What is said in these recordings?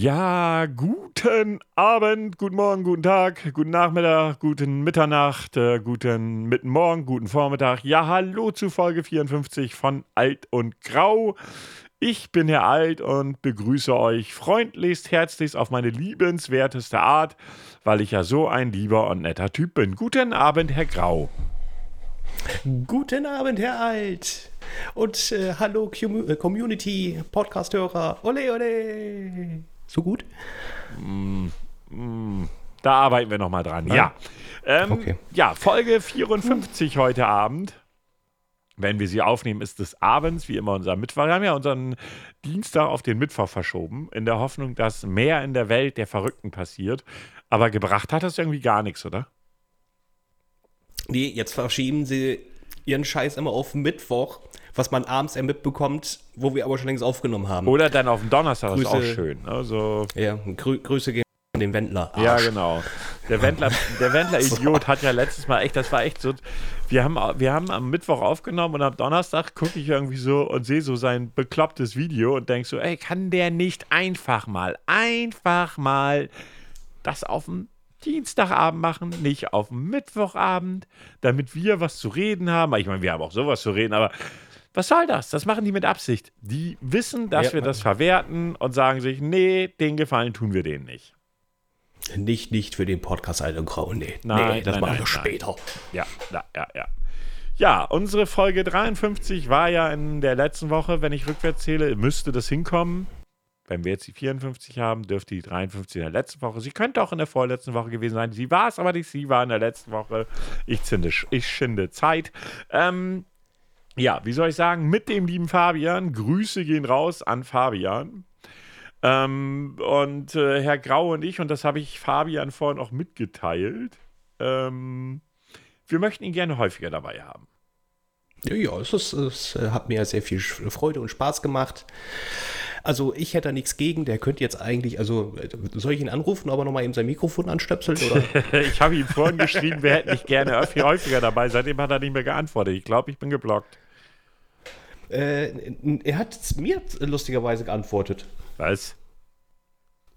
Ja, guten Abend, guten Morgen, guten Tag, guten Nachmittag, guten Mitternacht, äh, guten Mittenmorgen, guten Vormittag. Ja, hallo zu Folge 54 von Alt und Grau. Ich bin Herr Alt und begrüße euch freundlichst, herzlichst auf meine liebenswerteste Art, weil ich ja so ein lieber und netter Typ bin. Guten Abend, Herr Grau. Guten Abend, Herr Alt. Und äh, hallo äh, Community, Podcast-Hörer. Ole, ole. So gut? Mm, mm, da arbeiten wir nochmal dran. Ja. Ja. Ähm, okay. ja, Folge 54 heute Abend. Wenn wir sie aufnehmen, ist es abends, wie immer unser Mittwoch. Wir haben ja unseren Dienstag auf den Mittwoch verschoben, in der Hoffnung, dass mehr in der Welt der Verrückten passiert. Aber gebracht hat das irgendwie gar nichts, oder? Nee, jetzt verschieben sie ihren Scheiß immer auf Mittwoch, was man abends eher mitbekommt, wo wir aber schon längst aufgenommen haben. Oder dann auf dem Donnerstag, Grüße, ist auch schön. Also, ja, Grü Grüße gehen an den Wendler. Arsch. Ja, genau. Der Wendler, der Wendler-Idiot hat ja letztes Mal echt, das war echt so. Wir haben, wir haben am Mittwoch aufgenommen und am Donnerstag gucke ich irgendwie so und sehe so sein beklopptes Video und denke so, ey, kann der nicht einfach mal, einfach mal das auf dem Dienstagabend machen, nicht auf Mittwochabend, damit wir was zu reden haben. Ich meine, wir haben auch sowas zu reden, aber was soll das? Das machen die mit Absicht. Die wissen, dass ja, wir das verwerten und sagen sich, nee, den Gefallen tun wir denen nicht. Nicht, nicht für den Podcast Alt und Grau, nee. Nein, nee, das nein, machen nein, wir später. Ja, ja, ja, ja. Ja, unsere Folge 53 war ja in der letzten Woche, wenn ich rückwärts zähle, müsste das hinkommen. Wenn wir jetzt die 54 haben, dürfte die 53 in der letzten Woche. Sie könnte auch in der vorletzten Woche gewesen sein. Sie war es aber nicht. Sie war in der letzten Woche. Ich, zinde, ich schinde Zeit. Ähm, ja, wie soll ich sagen? Mit dem lieben Fabian. Grüße gehen raus an Fabian. Ähm, und äh, Herr Grau und ich, und das habe ich Fabian vorhin auch mitgeteilt, ähm, wir möchten ihn gerne häufiger dabei haben. Ja, ja es, ist, es hat mir sehr viel Freude und Spaß gemacht. Also ich hätte da nichts gegen, der könnte jetzt eigentlich, also soll ich ihn anrufen, ob er nochmal eben sein Mikrofon anstöpselt? Oder? ich habe ihm vorhin geschrieben, wir hätten dich gerne häufiger dabei. Seitdem hat er nicht mehr geantwortet. Ich glaube, ich bin geblockt. Äh, er hat mir lustigerweise geantwortet. Was?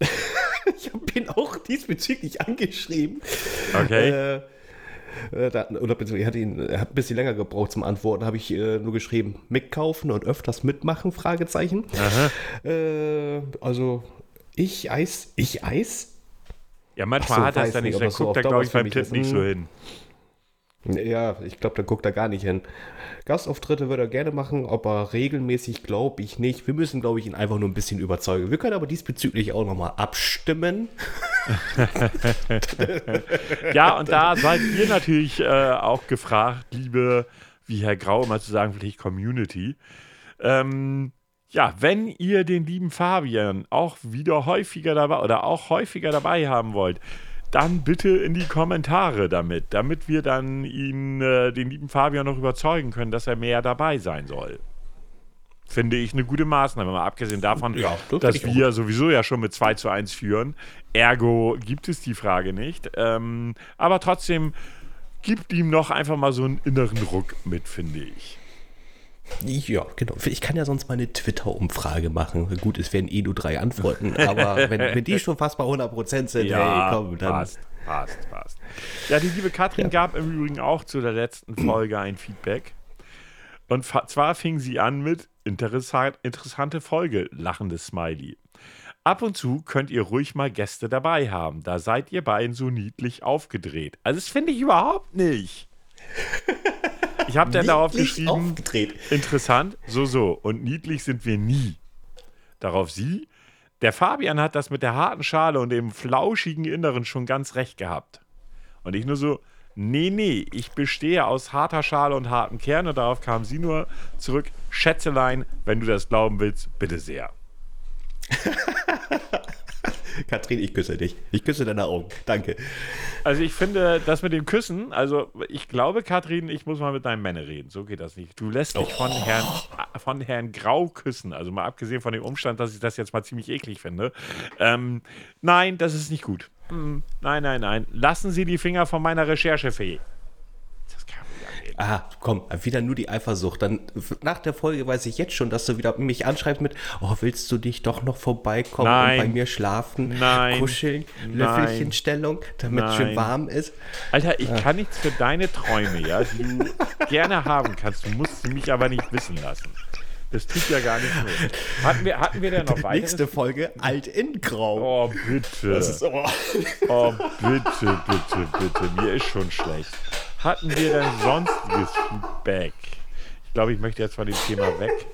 ich habe ihn auch diesbezüglich angeschrieben. Okay. Äh, äh, da, oder er hat ihn, er hat ein bisschen länger gebraucht zum Antworten, habe ich äh, nur geschrieben, mitkaufen und öfters mitmachen, Fragezeichen. Äh, also, ich Eis, ich Eis? Ja, manchmal so, hat er es dann nicht, dann guckt er, glaube ich, beim Tipp nicht so hin. Ja, ich glaube, da guckt er gar nicht hin. Gastauftritte würde er gerne machen, ob er regelmäßig, glaube ich nicht. Wir müssen, glaube ich, ihn einfach nur ein bisschen überzeugen. Wir können aber diesbezüglich auch nochmal abstimmen. ja, und da seid ihr natürlich äh, auch gefragt, liebe, wie Herr Grau immer zu sagen, vielleicht Community. Ähm, ja, wenn ihr den lieben Fabian auch wieder häufiger dabei oder auch häufiger dabei haben wollt, dann bitte in die Kommentare damit, damit wir dann ihn, äh, den lieben Fabian noch überzeugen können, dass er mehr dabei sein soll. Finde ich eine gute Maßnahme, mal abgesehen davon, ja, das dass wir sowieso ja schon mit 2 zu 1 führen. Ergo gibt es die Frage nicht. Ähm, aber trotzdem gibt ihm noch einfach mal so einen inneren Ruck mit, finde ich. Ja, genau. Ich kann ja sonst mal eine Twitter-Umfrage machen. Gut, es werden eh nur drei Antworten, aber wenn, wenn die schon fast bei 100% sind, ja, hey, komm, dann. Passt, passt, passt. Ja, die liebe Katrin ja. gab im Übrigen auch zu der letzten Folge ein Feedback. Und zwar fing sie an mit interessant, interessante Folge, lachendes Smiley. Ab und zu könnt ihr ruhig mal Gäste dabei haben. Da seid ihr beiden so niedlich aufgedreht. Also, das finde ich überhaupt nicht. Ich habe dann darauf geschrieben, aufgedreht. interessant, so, so. Und niedlich sind wir nie. Darauf sie, der Fabian hat das mit der harten Schale und dem flauschigen Inneren schon ganz recht gehabt. Und ich nur so, nee, nee, ich bestehe aus harter Schale und hartem Kern. Und darauf kam sie nur zurück, Schätzelein, wenn du das glauben willst, bitte sehr. Katrin, ich küsse dich. Ich küsse deine Augen. Danke. Also ich finde, das mit dem Küssen, also ich glaube, Katrin, ich muss mal mit deinem Männer reden. So geht das nicht. Du lässt dich oh. von, Herrn, von Herrn Grau küssen. Also mal abgesehen von dem Umstand, dass ich das jetzt mal ziemlich eklig finde. Ähm, nein, das ist nicht gut. Hm, nein, nein, nein. Lassen Sie die Finger von meiner Recherchefee. Ah, komm, wieder nur die Eifersucht. Dann nach der Folge weiß ich jetzt schon, dass du wieder mich anschreibst mit, oh, willst du dich doch noch vorbeikommen Nein. und bei mir schlafen, Nein. kuscheln. Löffelchenstellung, damit es schön warm ist? Alter, ich kann nichts für deine Träume, ja, die du gerne haben kannst. Du musst sie mich aber nicht wissen lassen. Das tut ja gar nicht mit. Hatten wir, hatten wir denn noch weitere? Nächste Folge, alt in grau. Oh, bitte. Das ist, oh. Oh, bitte, bitte, bitte. Mir ist schon schlecht. Hatten wir denn sonstiges Feedback? Ich glaube, ich möchte jetzt von dem Thema weg.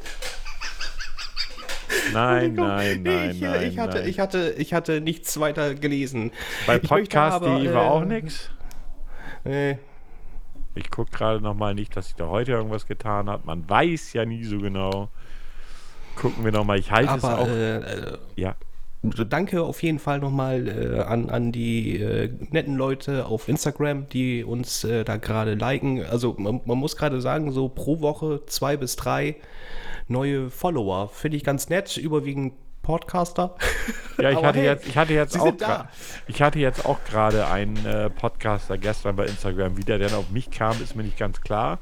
Nein, nein, nein, ich, nein. ich, hatte, nein. ich, hatte, ich hatte nichts weiter gelesen. Bei Ich Podcast.de war äh, auch nichts. Äh, Ich gucke gerade nochmal nicht, dass sich da heute irgendwas getan hat. Man weiß ja nie so genau. Gucken wir nochmal. Ich halte es auch. äh, äh, ja. Danke auf jeden Fall nochmal äh, an, an die äh, netten Leute auf Instagram, die uns äh, da gerade liken. Also man, man muss gerade sagen, so pro Woche zwei bis drei neue Follower. Finde ich ganz nett, überwiegend Podcaster. Ja, ich hatte hey, jetzt, ich hatte jetzt auch, ich hatte jetzt auch gerade einen äh, Podcaster gestern bei Instagram wieder, der dann auf mich kam, ist mir nicht ganz klar.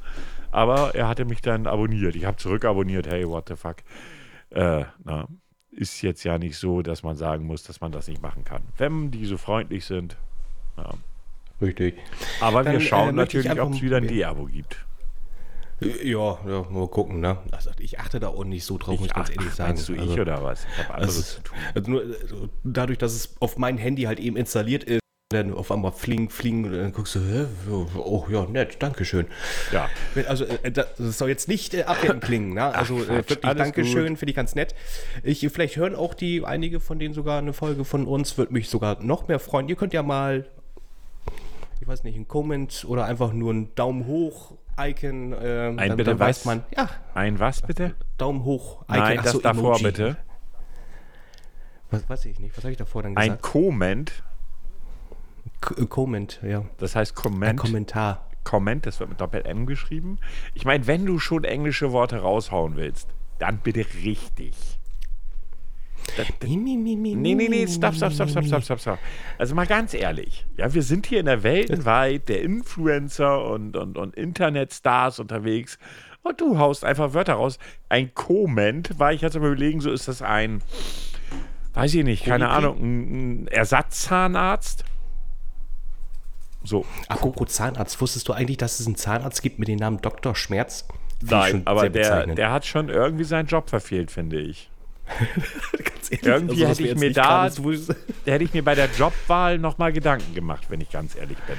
Aber er hatte mich dann abonniert. Ich habe zurückabonniert. Hey, what the fuck? Äh, na, ist jetzt ja nicht so, dass man sagen muss, dass man das nicht machen kann. Wenn die so freundlich sind. Ja. Richtig. Aber Dann, wir schauen äh, möchte ich natürlich, ob es wieder ein D-Abo gibt. Ja, ja, mal gucken, ne? Also ich achte da auch nicht so drauf, muss ich ganz ehrlich sagen. meinst du ich also, oder was? Ich habe anderes Also, zu tun. also nur also dadurch, dass es auf mein Handy halt eben installiert ist, dann auf einmal fliegen, fliegen und dann guckst du, hä? oh ja, nett, Dankeschön. Ja. Also äh, das soll jetzt nicht äh, abwertend klingen, ne? Also äh, Quatsch, wirklich Dankeschön, finde ich ganz nett. Ich, vielleicht hören auch die einige von denen sogar eine Folge von uns, würde mich sogar noch mehr freuen. Ihr könnt ja mal, ich weiß nicht, einen Comment oder einfach nur einen Daumen hoch Icon, äh, Ein dann, bitte dann was? weiß man, ja, Ein was bitte? Daumen hoch Icon. Nein, Ach das so, davor Emoji. bitte. Was weiß ich nicht, was habe ich davor dann Ein gesagt? Comment, K- äh, Comment, ja. das heißt Ein Comment. Kommentar. Comment, das wird mit Doppel-M geschrieben. Ich meine, wenn du schon englische Worte raushauen willst, dann bitte richtig. Mi, mi, mi, mi, Nee, nee, nee, stopp, stopp, mi, stopp, stopp, stopp, stopp. Also mal ganz ehrlich, ja, wir sind hier in der Weltenweit der Influencer und, und, und Internetstars unterwegs und du haust einfach Wörter raus. Ein Comment, war ich jetzt am überlegen, so ist das ein, weiß ich nicht, keine? Ahnung, ein, ein Ersatzzahnarzt? So, Apropos Zahnarzt, wusstest du eigentlich, dass es einen Zahnarzt gibt mit dem Namen Dr. Schmerz? Finde ich nein, aber der, der hat schon irgendwie seinen Job verfehlt, finde ich. Ganz ehrlich, irgendwie dass hätte wir ich mir da- Da hätte ich mir bei der Jobwahl nochmal Gedanken gemacht, wenn ich ganz ehrlich bin.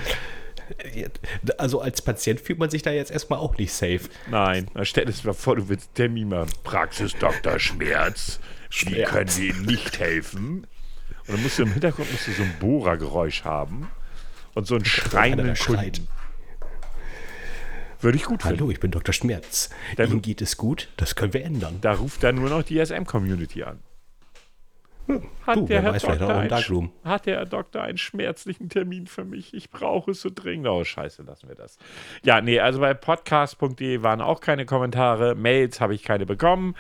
Also als Patient fühlt man sich da jetzt erstmal auch nicht safe. Nein, stell dir mal vor, du willst Termin machen. Praxis Dr. Schmerz. Wie Schmerz. können Sie Ihnen nicht helfen? Und dann musst du im Hintergrund musst du so ein Bohrergeräusch haben und so einen Einer, schreienden der schreit. Kunden. Würde ich gut finden. Hallo, ich bin Dr. Schmerz. Der- Ihnen geht es gut? Das können wir ändern. Da ruft dann nur noch die SM-Community an. Hat du, wer Herr weiß, Doktor ein Darkroom. Hat der Herr Doktor einen schmerzlichen Termin für mich? Ich brauche es so dringend. Oh, scheiße, lassen wir das. Ja, nee, also bei podcast.de waren auch keine Kommentare. Mails habe ich keine bekommen.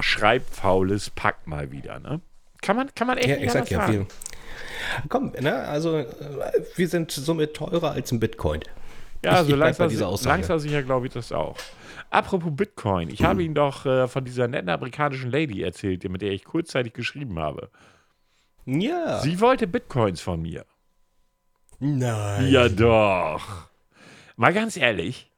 Schreibfaules Pack mal wieder, ne? Kann man, kann man echt Ja, nicht anders ja, sagen. wir, komm, ne, also äh, wir sind somit teurer als ein Bitcoin. Ja, Ich- so ich langsam, langsam sicher glaube ich das auch. Apropos Bitcoin, ich habe Ihnen doch äh, von dieser netten amerikanischen Lady erzählt, mit der ich kurzzeitig geschrieben habe. Ja. Sie wollte Bitcoins von mir. Nein. Ja, doch. Mal ganz ehrlich,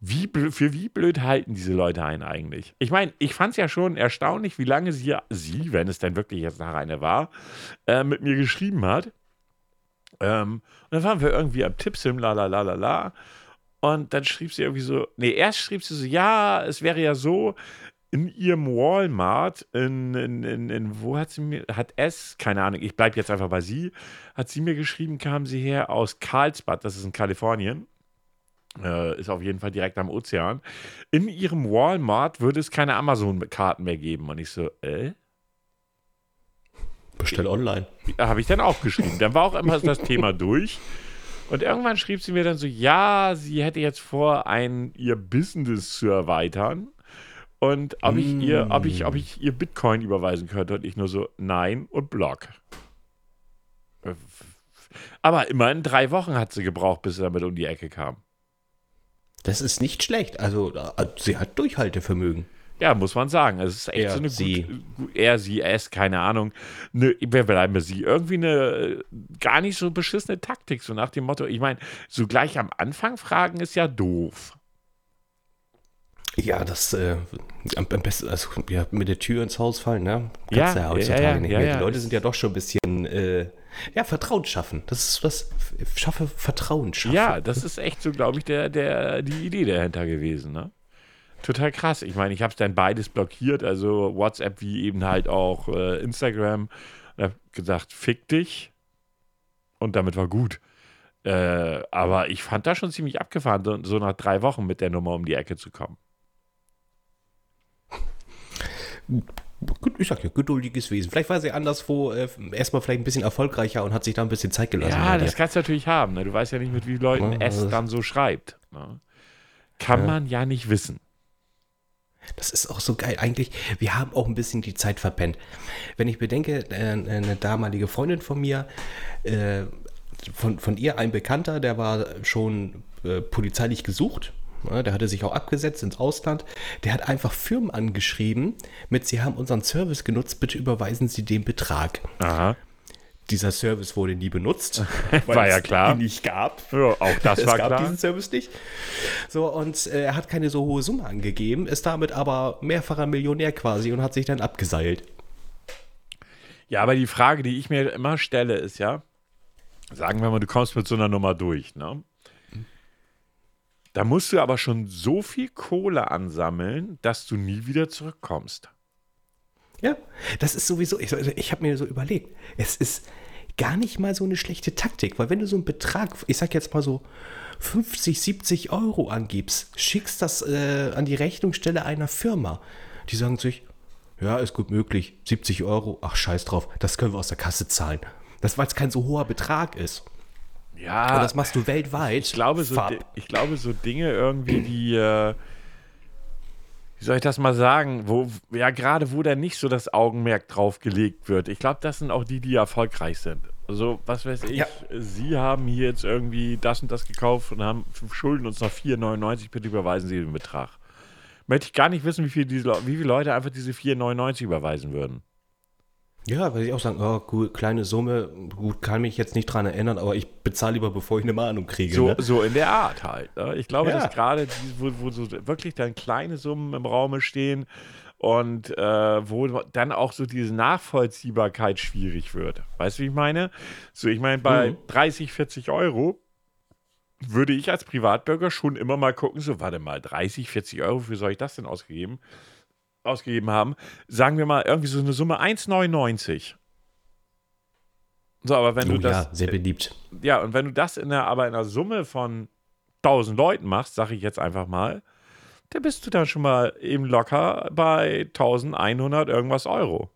wie für wie blöd halten diese Leute einen eigentlich? Ich meine, ich fand es ja schon erstaunlich, wie lange sie, sie, wenn es denn wirklich jetzt nachher eine war, äh, mit mir geschrieben hat. Ähm, und dann waren wir irgendwie am Tippsim, la la la la la. Und dann schrieb sie irgendwie so, nee, erst schrieb sie so, ja, es wäre ja so, in ihrem Walmart, in, in, in, in wo hat sie mir, hat es, keine Ahnung, ich bleibe jetzt einfach bei sie, hat sie mir geschrieben, kam sie her aus Karlsbad, das ist in Kalifornien. Äh, ist auf jeden Fall direkt am Ozean. In ihrem Walmart würde es keine Amazon-Karten mehr geben. Und ich so, äh? Bestell online. habe ich dann auch geschrieben. Dann war auch immer das Thema durch. Und irgendwann schrieb sie mir dann so, ja, sie hätte jetzt vor, ein, ihr Business zu erweitern. Und ob ich ihr, ob ich, ob ich ihr Bitcoin überweisen könnte. Und ich nur so, nein und Block. Aber immerhin drei Wochen hat sie gebraucht, bis sie damit um die Ecke kam. Das ist nicht schlecht. Also, äh, sie hat Durchhaltevermögen. Ja, muss man sagen. Es ist echt Er, so eine sie. Gut, er, sie, es, keine Ahnung. Ne, wer bleiben wir sie? Irgendwie eine äh, gar nicht so beschissene Taktik, so nach dem Motto, ich meine, so gleich am Anfang fragen ist ja doof. Ja, das äh, am, besten, also ja, mit der Tür ins Haus fallen, ne? Ja, Kannst du ja, heutzutage ja, nicht ja, mehr. ja. Die Leute sind ja doch schon ein bisschen, äh, ja, Vertrauen schaffen. Das ist was, schaffe Vertrauen schaffen. Ja, das ist echt so, glaube ich, der, der, die Idee dahinter gewesen, ne? Total krass. Ich meine, ich habe es dann beides blockiert, also WhatsApp wie eben halt auch äh, Instagram. Und habe gesagt, fick dich. Und damit war gut. Äh, aber ich fand das schon ziemlich abgefahren, so, so nach drei Wochen mit der Nummer um die Ecke zu kommen. Ich sag ja, geduldiges Wesen. Vielleicht war sie anderswo äh, erstmal vielleicht ein bisschen erfolgreicher und hat sich da ein bisschen Zeit gelassen. Ja, das dir. kannst du natürlich haben. Ne? Du weißt ja nicht, mit wie Leuten Ja, es dann so schreibt. Ne? Kann Ja. man ja nicht wissen. Das ist auch so geil. Eigentlich, wir haben auch ein bisschen die Zeit verpennt. Wenn ich bedenke, äh, eine damalige Freundin von mir, äh, von, von ihr ein Bekannter, der war schon äh, polizeilich gesucht. Der hatte sich auch abgesetzt ins Ausland. Der hat einfach Firmen angeschrieben mit, Sie haben unseren Service genutzt, bitte überweisen Sie den Betrag. Aha. Dieser Service wurde nie benutzt, War ja es klar. ihn nicht gab. Ja, auch das es war gab klar. diesen Service nicht. So, und äh, er hat keine so hohe Summe angegeben, ist damit aber mehrfacher Millionär quasi und hat sich dann abgeseilt. Ja, aber die Frage, die ich mir immer stelle, ist ja, sagen wir mal, du kommst mit so einer Nummer durch, ne? Da musst du aber schon so viel Kohle ansammeln, dass du nie wieder zurückkommst. Ja, das ist sowieso, ich, ich habe mir so überlegt, es ist gar nicht mal so eine schlechte Taktik, weil wenn du so einen Betrag, ich sag jetzt mal so 50, 70 Euro angibst, schickst das äh, an die Rechnungsstelle einer Firma, die sagen sich, ja, ist gut möglich, 70 Euro, ach scheiß drauf, das können wir aus der Kasse zahlen. Das, weil es kein so hoher Betrag ist. Ja, Und das machst du weltweit. ich glaube, so, ich glaube, so Dinge irgendwie, die, äh, wie soll ich das mal sagen, wo, ja, gerade wo da nicht so das Augenmerk drauf gelegt wird. Ich glaube, das sind auch die, die erfolgreich sind. Also, was weiß ich, Ja. Sie haben hier jetzt irgendwie das und das gekauft und haben schulden uns noch 4,99, bitte überweisen Sie den Betrag. Möchte ich gar nicht wissen, wie, viel diese, wie viele Leute einfach diese 4,99 überweisen würden. Ja, weil ich auch sagen, oh, gut, kleine Summe, gut, kann mich jetzt nicht dran erinnern, aber ich bezahle lieber, bevor ich eine Mahnung kriege. So, ne? so in der Art halt. Ne? Ich glaube, Ja. dass gerade, wo, wo so wirklich dann kleine Summen im Raume stehen und äh, wo dann auch so diese Nachvollziehbarkeit schwierig wird. Weißt du, wie ich meine? So, ich meine, bei Mhm. 30, 40 Euro würde ich als Privatbürger schon immer mal gucken, so, warte mal, 30, 40 Euro, wofür soll ich das denn ausgegeben, ausgegeben haben? Sagen wir mal, irgendwie so eine Summe 1,99. So, aber wenn Oh du das, ja, sehr beliebt. ja, und wenn du das in der, aber in einer Summe von 1000 Leuten machst, sage ich jetzt einfach mal, dann bist du dann schon mal eben locker bei 1100 irgendwas Euro.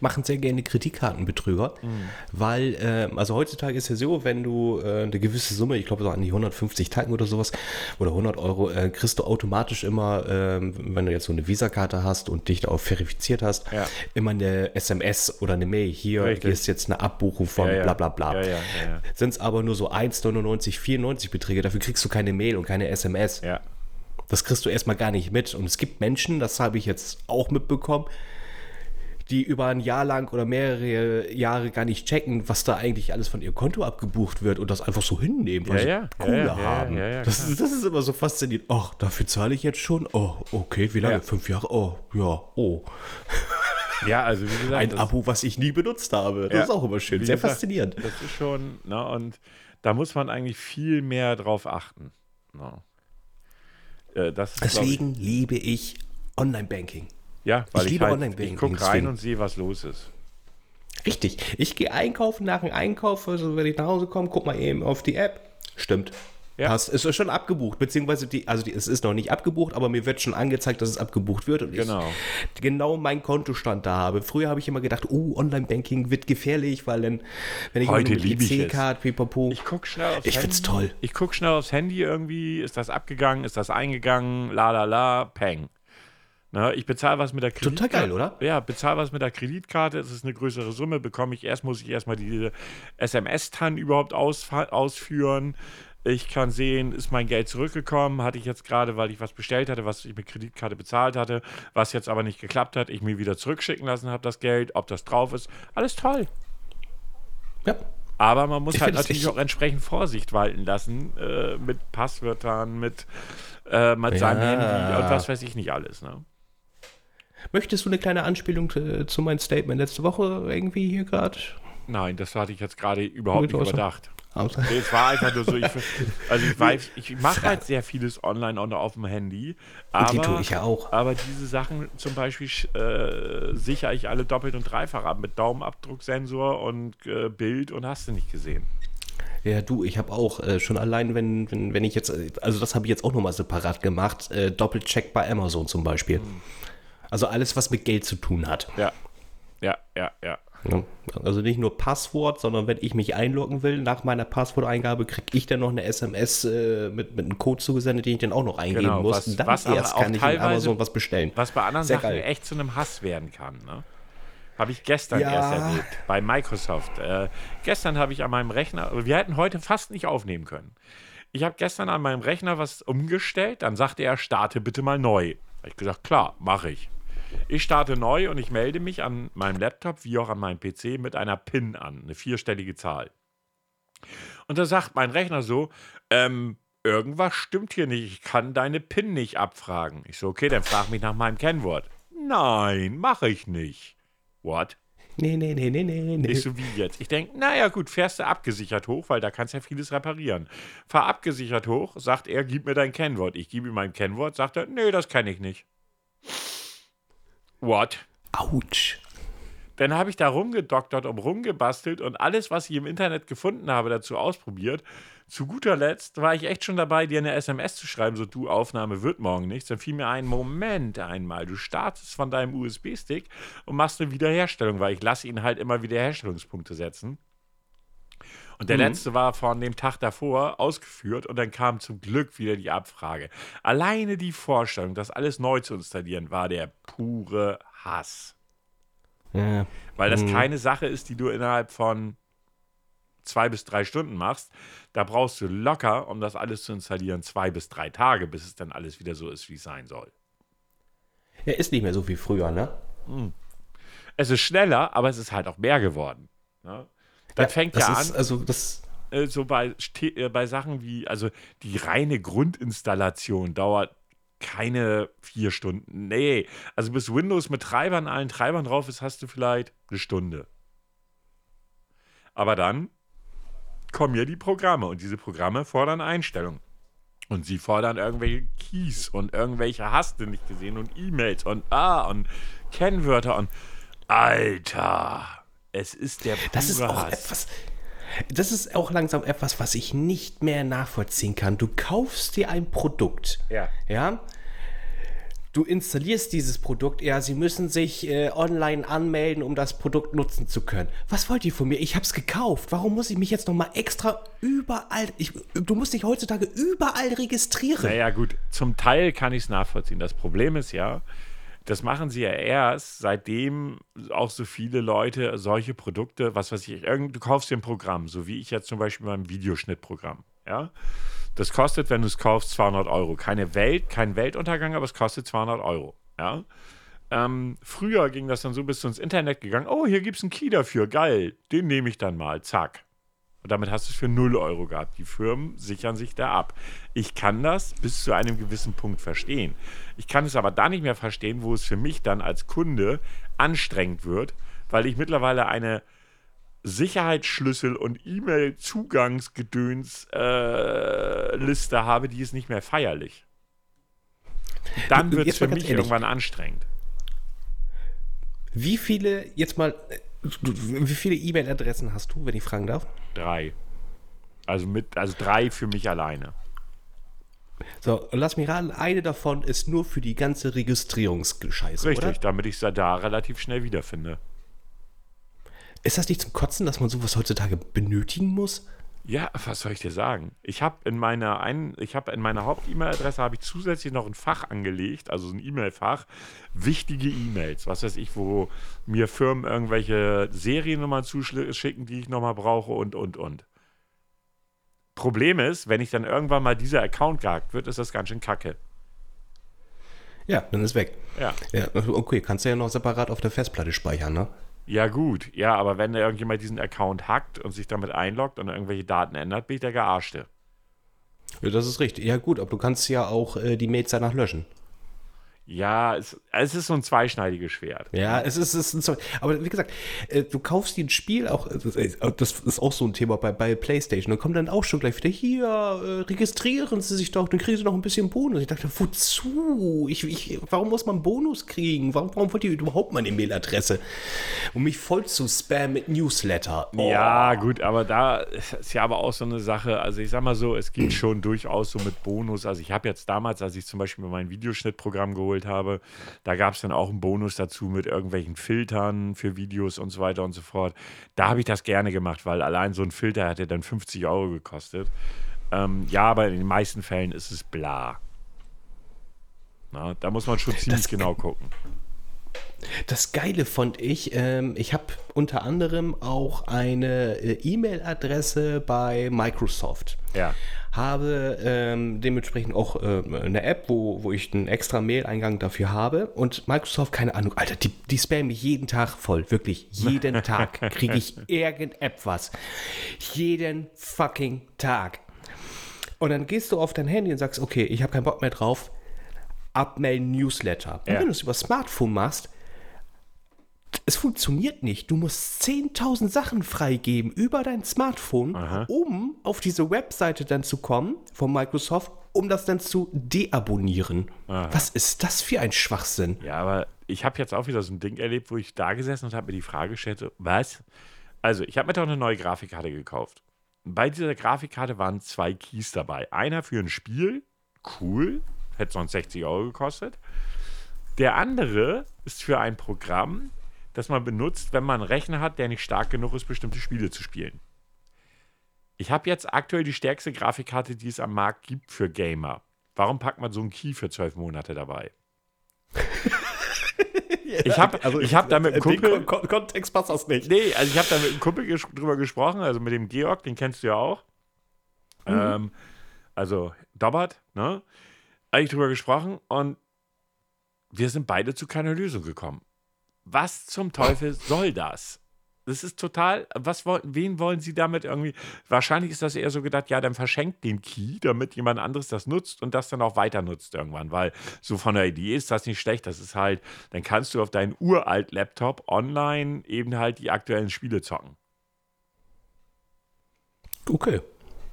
Machen sehr gerne Kreditkartenbetrüger, Mhm. weil, ähm, also heutzutage ist ja so, wenn du äh, eine gewisse Summe, ich glaube so an die 150 Tagen oder sowas, oder 100 Euro, äh, kriegst du automatisch immer, ähm, wenn du jetzt so eine Visakarte hast und dich darauf verifiziert hast, Ja. immer eine SMS oder eine Mail. Hier, Richtig. hier ist jetzt eine Abbuchung von Ja, ja. bla bla bla. Ja. Sind es aber nur so 1,99, 94 Beträge, dafür kriegst du keine Mail und keine SMS. Das kriegst du erstmal gar nicht mit. Und es gibt Menschen, das habe ich jetzt auch mitbekommen, die über ein Jahr lang oder mehrere Jahre gar nicht checken, was da eigentlich alles von ihrem Konto abgebucht wird und das einfach so hinnehmen, weil Ja, sie ja. Kohle Ja, haben. das, ist, das ist immer so faszinierend. Ach, dafür zahle ich jetzt schon? Oh, okay, wie lange? Fünf Jahre? Oh, ja, oh. Ja, also wie gesagt, Ein Abo, was ich nie benutzt habe. Das ist auch immer schön. Sehr gesagt, faszinierend. Das ist schon, ne, und da muss man eigentlich viel mehr drauf achten. Ne. Äh, Deswegen liebe ich Online-Banking. Ich, ja, weil ich ich, liebe halt, Online-Banking, ich gucke rein und sehe, was los ist. Richtig. Ich gehe einkaufen nach dem Einkauf, also wenn ich nach Hause komme, guck mal eben auf die App. Stimmt. Ja. Passt. Es ist schon abgebucht, beziehungsweise die, also die, es ist noch nicht abgebucht, aber mir wird schon angezeigt, dass es abgebucht wird und Genau. ich genau meinen Kontostand da habe. Früher habe ich immer gedacht, oh, Online-Banking wird gefährlich, weil dann, wenn ich Heute mit ich. PC-Card, pipapo. Ich gucke schnell aufs Ich Handy. find's toll. Ich gucke schnell aufs Handy irgendwie, ist das abgegangen, ist das eingegangen, la la la, peng. Ne, ich bezahle was mit der Total Kreditkarte. geil, oder? Ja, bezahle was mit der Kreditkarte, es ist eine größere Summe, bekomme ich erst, muss ich erstmal diese SMS-TAN überhaupt ausfa- ausführen. Ich kann sehen, ist mein Geld zurückgekommen, hatte ich jetzt gerade, weil ich was bestellt hatte, was ich mit Kreditkarte bezahlt hatte, was jetzt aber nicht geklappt hat, ich mir wieder zurückschicken lassen habe, das Geld, ob das drauf ist. Alles toll. Ja. Aber man muss Ich halt natürlich auch entsprechend Vorsicht walten lassen äh, mit Passwörtern, mit, äh, mit seinem Ja. Handy und was weiß ich nicht alles. Ne? Möchtest du eine kleine Anspielung äh, zu meinem Statement letzte Woche irgendwie hier gerade? Nein, das hatte ich jetzt gerade überhaupt nicht also. überdacht. Nee, Es war einfach nur so, ich, also ich weiß, ich mache halt sehr vieles online und auf dem Handy, aber, Die tue ich ja auch. aber diese Sachen zum Beispiel äh, sichere ich alle doppelt und dreifach ab mit Daumenabdrucksensor und äh, Bild und hast du nicht gesehen. Ja, du, ich habe auch äh, schon allein, wenn, wenn, wenn ich jetzt, äh, also das habe ich jetzt auch nochmal separat gemacht, äh, Doppelcheck bei Amazon zum Beispiel. Also alles, was mit Geld zu tun hat. Ja, ja, ja, ja. Also nicht nur Passwort, sondern wenn ich mich einloggen will, nach meiner Passworteingabe kriege ich dann noch eine SMS äh, mit, mit einem Code zugesendet, den ich dann auch noch eingeben Genau, muss. was- dann was erst kann ich in Amazon was bestellen. Was bei anderen Sehr Sachen geil. echt zu einem Hass werden kann. Ne? Habe ich gestern Ja. erst erlebt bei Microsoft. Äh, gestern habe ich an meinem Rechner, wir hätten heute fast nicht aufnehmen können. Ich habe gestern an meinem Rechner was umgestellt, dann sagte er, starte bitte mal neu. Habe ich gesagt, klar, mache ich. Ich starte neu und ich melde mich an meinem Laptop wie auch an meinem PC mit einer PIN an, eine vierstellige Zahl. Und da sagt mein Rechner so, ähm, irgendwas stimmt hier nicht, ich kann deine PIN nicht abfragen. Ich so, okay, dann frag mich nach meinem Kennwort. Nein, mache ich nicht. What? Nee, nee, nee, nee, nee, nee. Ich so, wie jetzt? Ich denke, naja, gut, fährst du abgesichert hoch, weil da kannst du ja vieles reparieren. Fahr abgesichert hoch, sagt er, gib mir dein Kennwort. Ich gebe ihm mein Kennwort, sagt er, nee, das kenne ich nicht. What? Autsch. Dann habe ich da rumgedoktert und rumgebastelt und alles, was ich im Internet gefunden habe, dazu ausprobiert. Zu guter Letzt war ich echt schon dabei, dir eine SMS zu schreiben, so du, Aufnahme wird morgen nichts. Dann fiel mir ein, Moment einmal, du startest von deinem USB-Stick und machst eine Wiederherstellung, weil ich lasse ihn halt immer Wiederherstellungspunkte setzen. Und der letzte war von dem Tag davor ausgeführt und dann kam zum Glück wieder die Abfrage. Alleine die Vorstellung, das alles neu zu installieren, war der pure Hass. Ja. Weil das keine Sache ist, die du innerhalb von zwei bis drei Stunden machst. Da brauchst du locker, um das alles zu installieren, zwei bis drei Tage, bis es dann alles wieder so ist, wie es sein soll. ja, ist nicht mehr so wie früher, ne? Es ist schneller, aber es ist halt auch mehr geworden. Ne? Das fängt das ja an, Also das, äh, so bei, äh, bei Sachen wie, also die reine Grundinstallation dauert keine vier Stunden. Nee, also bis Windows mit Treibern, allen Treibern drauf ist, hast du vielleicht eine Stunde. Aber dann kommen ja die Programme und diese Programme fordern Einstellungen. Und sie fordern irgendwelche Keys und irgendwelche hast du nicht gesehen und E-Mails und ah und Kennwörter und Alter, es ist der pure das ist auch Hass. etwas. Das ist auch langsam etwas, was ich nicht mehr nachvollziehen kann. Du kaufst dir ein Produkt. Ja. Ja. Du installierst dieses Produkt, ja, sie müssen sich äh, online anmelden, um das Produkt nutzen zu können. Was wollt ihr von mir? Ich hab's gekauft. Warum muss ich mich jetzt nochmal extra überall. Ich, du musst dich heutzutage überall registrieren. Naja, gut, zum Teil kann ich es nachvollziehen. Das Problem ist ja, das machen sie ja erst, seitdem auch so viele Leute solche Produkte, was weiß ich, irgend, du kaufst dir ein Programm, so wie ich jetzt zum Beispiel beim Videoschnittprogramm, ja. Das kostet, wenn du es kaufst, 200 Euro. Keine Welt, kein Weltuntergang, aber es kostet 200 Euro, ja. Ähm, früher ging das dann so, bist du ins Internet gegangen, oh, hier gibt es einen Key dafür, geil, den nehme ich dann mal, zack. Und damit hast du es für 0 Euro gehabt. Die Firmen sichern sich da ab. Ich kann das bis zu einem gewissen Punkt verstehen. Ich kann es aber da nicht mehr verstehen, wo es für mich dann als Kunde anstrengend wird, weil ich mittlerweile eine Sicherheitsschlüssel und E-Mail-Zugangsgedöns-Liste habe, die ist nicht mehr feierlich. Dann wird es für mich ehrlich. irgendwann anstrengend. Wie viele, jetzt mal, äh, wie viele E-Mail-Adressen hast du, wenn ich fragen darf? Drei. Also mit, also drei für mich alleine. So, lass mich raten, eine davon ist nur für die ganze Registrierungsscheiße, Richtig, oder? damit ich es da relativ schnell wiederfinde. Ist das nicht zum Kotzen, dass man sowas heutzutage benötigen muss? Ja, was soll ich dir sagen? Ich habe in meiner ein, ich habe in meiner Haupt-E-Mail-Adresse habe ich zusätzlich noch ein Fach angelegt, also so ein E-Mail-Fach, wichtige E-Mails, was weiß ich, wo mir Firmen irgendwelche Seriennummern zuschicken, die ich nochmal brauche und und und. Problem ist, wenn ich dann irgendwann mal dieser Account gehackt wird, ist das ganz schön kacke. Ja, dann ist weg. Ja. ja. Okay, kannst du ja noch separat auf der Festplatte speichern, ne? Ja, gut. Ja, aber wenn irgendjemand diesen Account hackt und sich damit einloggt und irgendwelche Daten ändert, bin ich der Gearschte. Ja, das ist richtig. Ja, gut, aber du kannst ja auch äh, die Mails danach löschen. Ja, es, es, ist so ein zweischneidiges Schwert. Ja, es ist, es ist ein Aber wie gesagt, äh, du kaufst dir ein Spiel, auch äh, das ist auch so ein Thema bei, bei PlayStation. Da kommt dann auch schon gleich wieder, hier, äh, registrieren Sie sich doch, dann kriegen Sie noch ein bisschen Bonus. Ich dachte, wozu? Ich, ich, warum muss man Bonus kriegen? Warum, warum wollt ihr überhaupt meine E-Mail-Adresse? Um mich voll zu spammen mit Newsletter. Oh. Ja, gut, aber da ist ja aber auch so eine Sache. Also ich sag mal so, es geht schon durchaus so mit Bonus. Also ich habe jetzt damals, als ich zum Beispiel mein Videoschnittprogramm geholt geholt habe. Da gab es dann auch einen Bonus dazu mit irgendwelchen Filtern für Videos und so weiter und so fort. Da habe ich das gerne gemacht, weil allein so ein Filter hätte dann 50 Euro gekostet. Ähm, ja, aber in den meisten Fällen ist es bla. Na, da muss man schon ziemlich das, genau gucken. Das Geile fand ich, ähm, ich habe unter anderem auch eine äh, E-Mail-Adresse bei Microsoft. Ja habe ähm, dementsprechend auch äh, eine App, wo, wo ich einen extra Mail-Eingang dafür habe. Und Microsoft, keine Ahnung, Alter, die, die spammen mich jeden Tag voll. Wirklich, jeden Tag kriege ich irgendetwas. Jeden fucking Tag. Und dann gehst du auf dein Handy und sagst, okay, ich habe keinen Bock mehr drauf. Abmelden Newsletter. Und wenn du es über Smartphone machst, es funktioniert nicht. Du musst 10.000 Sachen freigeben über dein Smartphone, Aha. um auf diese Webseite dann zu kommen von Microsoft, um das dann zu deabonnieren. Aha. Was ist das für ein Schwachsinn? Ja, aber ich habe jetzt auch wieder so ein Ding erlebt, wo ich da gesessen und habe mir die Frage gestellt, was? Also, ich habe mir doch eine neue Grafikkarte gekauft. Bei dieser Grafikkarte waren zwei Keys dabei. Einer für ein Spiel, cool, hätte sonst 60 Euro gekostet. Der andere ist für ein Programm, das man benutzt, wenn man einen Rechner hat, der nicht stark genug ist, bestimmte Spiele zu spielen. Ich habe jetzt aktuell die stärkste Grafikkarte, die es am Markt gibt für Gamer. Warum packt man so einen Key für zwölf Monate dabei? ich habe also hab da mit einem Kumpel. Kon Kontext passt das nicht. Nee, also ich habe da mit einem Kumpel ges drüber gesprochen, also mit dem Georg, den kennst du ja auch. Mhm. Ähm, also Dobbert, ne? Eigentlich drüber gesprochen und wir sind beide zu keiner Lösung gekommen. Was zum Teufel soll das? Das ist total, was wollen, wen wollen sie damit irgendwie? Wahrscheinlich ist das eher so gedacht, ja, dann verschenkt den Key, damit jemand anderes das nutzt und das dann auch weiter nutzt irgendwann, weil so von der Idee ist das nicht schlecht. Das ist halt, dann kannst du auf deinen uralt Laptop online eben halt die aktuellen Spiele zocken. Okay.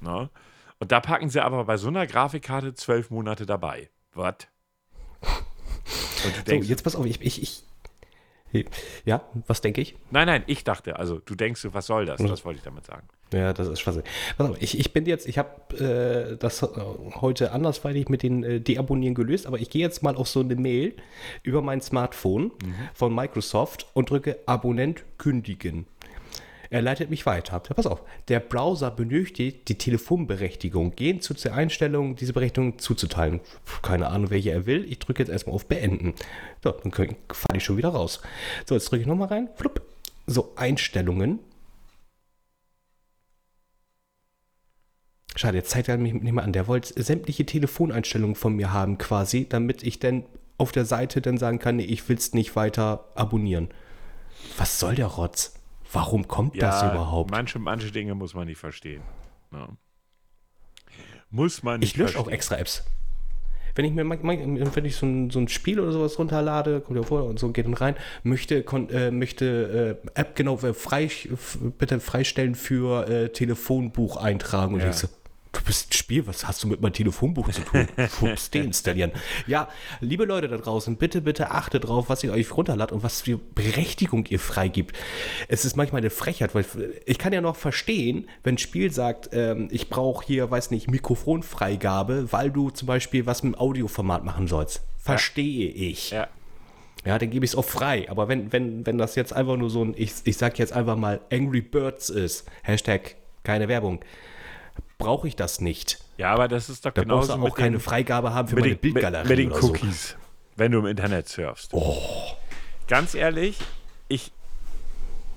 Na? Und da packen sie aber bei so einer Grafikkarte zwölf Monate dabei. Was? So, jetzt pass auf, ich, ich, ich, ja, was denke ich? Nein, nein, ich dachte, also du denkst, was soll das? Das wollte ich damit sagen. Ja, das ist Spaß. Ich, ich bin jetzt, ich habe äh, das heute andersweitig mit den äh, Deabonnieren gelöst, aber ich gehe jetzt mal auf so eine Mail über mein Smartphone mhm. von Microsoft und drücke Abonnent kündigen. Er leitet mich weiter. Pass auf, der Browser benötigt die Telefonberechtigung. Gehen zu der Einstellung, diese Berechtigung zuzuteilen. Keine Ahnung, welche er will. Ich drücke jetzt erstmal auf Beenden. So, dann falle ich schon wieder raus. So, jetzt drücke ich nochmal rein. Flupp. So, Einstellungen. Schade, jetzt zeigt er mich nicht mehr an. Der wollte sämtliche Telefoneinstellungen von mir haben, quasi, damit ich dann auf der Seite dann sagen kann, nee, ich will es nicht weiter abonnieren. Was soll der Rotz? Warum kommt ja, das überhaupt? Manche, manche Dinge muss man nicht verstehen. Ja. Muss man nicht Ich lösche auch extra Apps. Wenn ich mir wenn ich so ein, so ein Spiel oder sowas runterlade, kommt ja vor und so geht dann rein, möchte, äh, möchte äh, App genau äh, frei, bitte freistellen für äh, Telefonbuch eintragen. Und ja. ich so, du bist ein Spiel, was hast du mit meinem Telefonbuch zu tun? Pups, deinstallieren. Ja, liebe Leute da draußen, bitte, bitte achtet drauf, was ihr euch runterladet und was für Berechtigung ihr freigibt. Es ist manchmal eine Frechheit, weil ich kann ja noch verstehen, wenn ein Spiel sagt, ähm, ich brauche hier, weiß nicht, Mikrofonfreigabe, weil du zum Beispiel was mit dem Audioformat machen sollst. Verstehe ja. ich. Ja. Ja, dann gebe ich es auch frei. Aber wenn, wenn, wenn das jetzt einfach nur so ein, ich, ich sag jetzt einfach mal Angry Birds ist, Hashtag keine Werbung, brauche ich das nicht. Ja, aber das ist doch da genauso. Da brauchst du auch keine den, Freigabe haben für meine den, Bildgalerie. Mit, mit den Cookies, so. wenn du im Internet surfst. Oh. Ganz ehrlich, ich,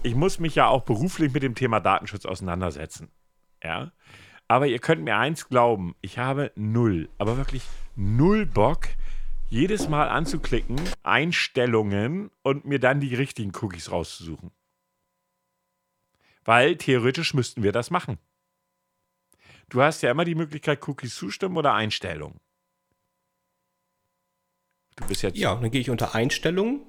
ich muss mich ja auch beruflich mit dem Thema Datenschutz auseinandersetzen. Ja. Aber ihr könnt mir eins glauben, ich habe null, aber wirklich null Bock, jedes Mal anzuklicken, Einstellungen und mir dann die richtigen Cookies rauszusuchen. Weil theoretisch müssten wir das machen. Du hast ja immer die Möglichkeit, Cookies zustimmen oder Einstellungen. Du bist jetzt. Ja, dann gehe ich unter Einstellungen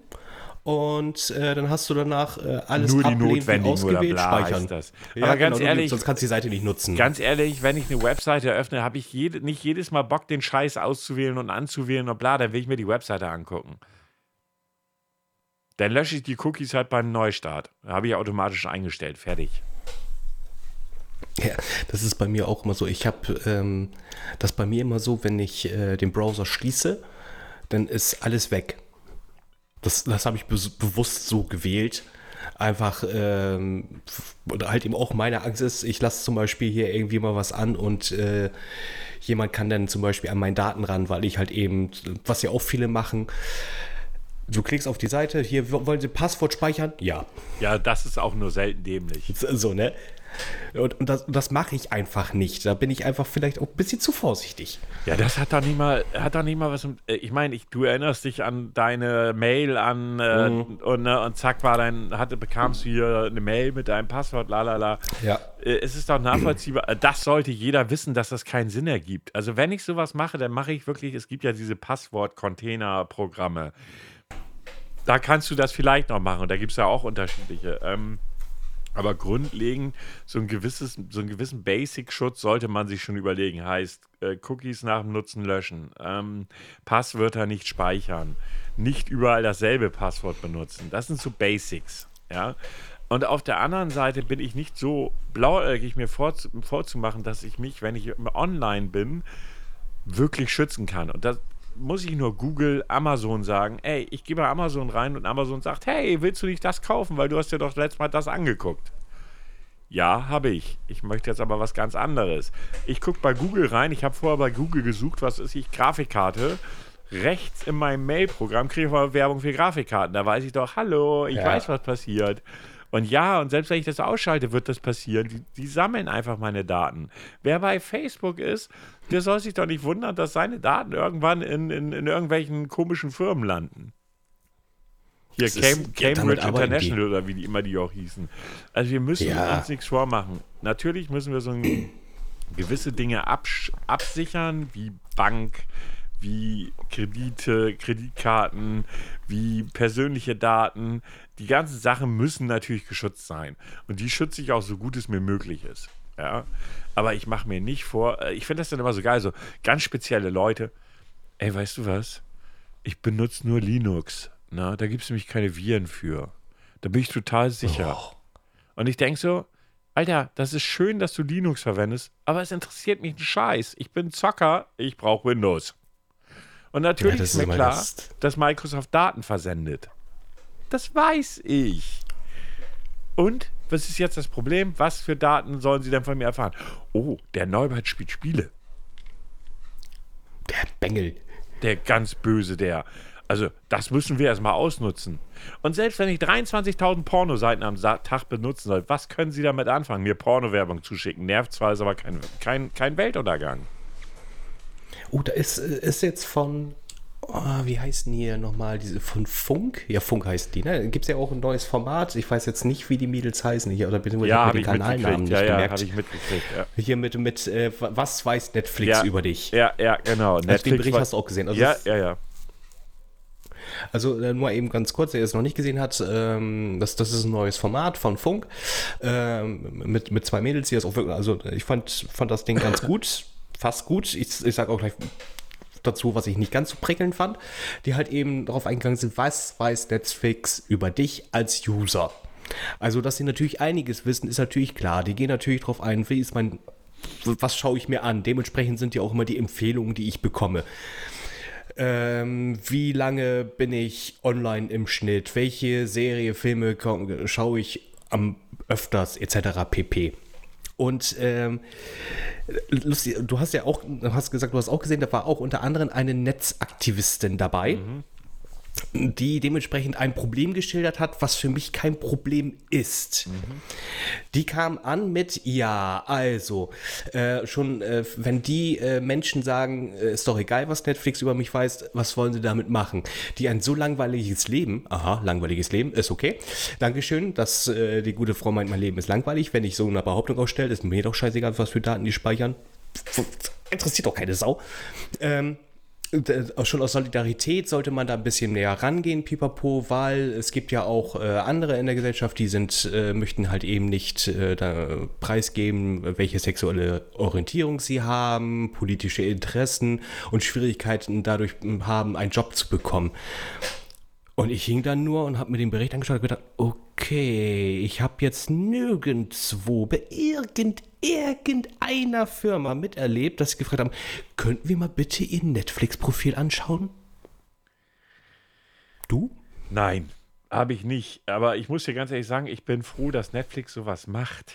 und äh, dann hast du danach äh, alles nur die notwendigen ausgewählt, oder bla speichern. das. Ja, Aber ganz genau, ehrlich, sonst kannst du die Seite nicht nutzen. Ganz ehrlich, wenn ich eine Webseite eröffne, habe ich jede, nicht jedes Mal Bock, den Scheiß auszuwählen und anzuwählen und bla, dann will ich mir die Webseite angucken. Dann lösche ich die Cookies halt beim Neustart. Habe ich automatisch eingestellt. Fertig. Ja, das ist bei mir auch immer so. Ich habe ähm, das bei mir immer so, wenn ich äh, den Browser schließe, dann ist alles weg. Das, das habe ich be bewusst so gewählt. Einfach, ähm, oder halt eben auch meine Angst ist, ich lasse zum Beispiel hier irgendwie mal was an und äh, jemand kann dann zum Beispiel an meinen Daten ran, weil ich halt eben, was ja auch viele machen, du klickst auf die Seite, hier wollen sie Passwort speichern? Ja. Ja, das ist auch nur selten dämlich. So, ne? Und, und das, das mache ich einfach nicht. Da bin ich einfach vielleicht auch ein bisschen zu vorsichtig. Ja, das hat doch nicht mal, hat doch nicht mal was. Äh, ich meine, ich, du erinnerst dich an deine Mail an äh, mhm. und, ne, und zack war dein, hatte, bekamst du hier eine Mail mit deinem Passwort, lalala. Ja. Äh, es ist doch nachvollziehbar. Äh, das sollte jeder wissen, dass das keinen Sinn ergibt. Also wenn ich sowas mache, dann mache ich wirklich, es gibt ja diese Passwort-Container-Programme. Da kannst du das vielleicht noch machen. Und da gibt es ja auch unterschiedliche. Ähm, aber grundlegend, so, ein gewisses, so einen gewissen Basic-Schutz sollte man sich schon überlegen. Heißt, äh, Cookies nach dem Nutzen löschen, ähm, Passwörter nicht speichern, nicht überall dasselbe Passwort benutzen. Das sind so Basics. Ja. Und auf der anderen Seite bin ich nicht so blauäugig mir vorzumachen, dass ich mich, wenn ich online bin, wirklich schützen kann. Und das, muss ich nur Google, Amazon sagen, ey, ich gehe bei Amazon rein und Amazon sagt, hey, willst du nicht das kaufen, weil du hast dir doch letztes Mal das angeguckt. Ja, habe ich. Ich möchte jetzt aber was ganz anderes. Ich gucke bei Google rein, ich habe vorher bei Google gesucht, was ist ich, Grafikkarte. Rechts in meinem Mail-Programm kriege ich mal Werbung für Grafikkarten. Da weiß ich doch, hallo, ich ja. weiß, was passiert. Und ja, und selbst wenn ich das ausschalte, wird das passieren. Die, die, sammeln einfach meine Daten. Wer bei Facebook ist, der soll sich doch nicht wundern, dass seine Daten irgendwann in, in, in irgendwelchen komischen Firmen landen. Hier Cam Cambridge International oder wie die immer die auch hießen. Also wir müssen ja. uns nichts vormachen. Natürlich müssen wir so ein, gewisse Dinge absichern, wie Bank, wie Kredite, Kreditkarten, wie persönliche Daten. Die ganzen Sachen müssen natürlich geschützt sein. Und die schütze ich auch so gut es mir möglich ist. Ja. Aber ich mache mir nicht vor, äh, ich finde das dann immer so geil, so ganz spezielle Leute. Ey, weißt du was? Ich benutze nur Linux. Na, da gibt es nämlich keine Viren für. Da bin ich total sicher. Oh. Und ich denke so, Alter, das ist schön, dass du Linux verwendest, aber es interessiert mich ein Scheiß. Ich bin Zocker, ich brauche Windows. Und natürlich ja, ist mir klar, das dass Microsoft Daten versendet. Das weiß ich. Und was ist jetzt das Problem? Was für Daten sollen sie denn von mir erfahren? Oh, der Neubert spielt Spiele. Der Bengel. Der ganz böse, der. Also, das müssen wir erstmal ausnutzen. Und selbst wenn ich 23.000 Pornoseiten am Tag benutzen soll, was können Sie damit anfangen? Mir Pornowerbung zuschicken. Nervt zwar, ist aber kein, kein, kein Weltuntergang. Oh, da ist, ist jetzt von, oh, wie heißt denn hier nochmal, diese von Funk? Ja, Funk heißt die, ne? Gibt es ja auch ein neues Format. Ich weiß jetzt nicht, wie die Mädels heißen hier, oder beziehungsweise ja, den Kanalnamen nicht ja, ja, gemerkt. ich mitgekriegt, ja. Hier mit, mit äh, was weiß Netflix ja, über dich? Ja, ja, genau. Also Netflix den Bericht hast du auch gesehen. Also ja, ja, ja. Also äh, nur eben ganz kurz, wer es noch nicht gesehen hat, ähm, das, das ist ein neues Format von Funk ähm, mit, mit zwei Mädels, die das auch wirklich, also ich fand, fand das Ding ganz gut fast gut. Ich, ich sage auch gleich dazu, was ich nicht ganz so prickelnd fand, die halt eben darauf eingegangen sind, was weiß Netflix über dich als User. Also, dass sie natürlich einiges wissen, ist natürlich klar. Die gehen natürlich darauf ein, wie ist mein, was schaue ich mir an. Dementsprechend sind ja auch immer die Empfehlungen, die ich bekomme. Ähm, wie lange bin ich online im Schnitt? Welche Serie, Filme schaue ich am öfters etc. pp. Und ähm, lustig, du hast ja auch, du hast gesagt, du hast auch gesehen, da war auch unter anderem eine Netzaktivistin dabei. Mhm. Die dementsprechend ein Problem geschildert hat, was für mich kein Problem ist. Mhm. Die kam an mit, ja, also, äh, schon, äh, wenn die äh, Menschen sagen, äh, ist doch egal, was Netflix über mich weiß, was wollen sie damit machen? Die ein so langweiliges Leben, aha, langweiliges Leben, ist okay. Dankeschön, dass äh, die gute Frau meint, mein Leben ist langweilig. Wenn ich so eine Behauptung ausstelle, ist mir doch scheißegal, was für Daten die speichern. Interessiert doch keine Sau. Ähm, schon aus Solidarität sollte man da ein bisschen näher rangehen, pipapo, weil es gibt ja auch äh, andere in der Gesellschaft, die sind, äh, möchten halt eben nicht äh, preisgeben, welche sexuelle Orientierung sie haben, politische Interessen und Schwierigkeiten dadurch hm, haben, einen Job zu bekommen. Und ich hing dann nur und habe mir den Bericht angeschaut und gedacht, okay, ich habe jetzt nirgendwo bei irgend, irgendeiner Firma miterlebt, dass sie gefragt haben, könnten wir mal bitte ihr Netflix-Profil anschauen? Du? Nein, habe ich nicht. Aber ich muss dir ganz ehrlich sagen, ich bin froh, dass Netflix sowas macht.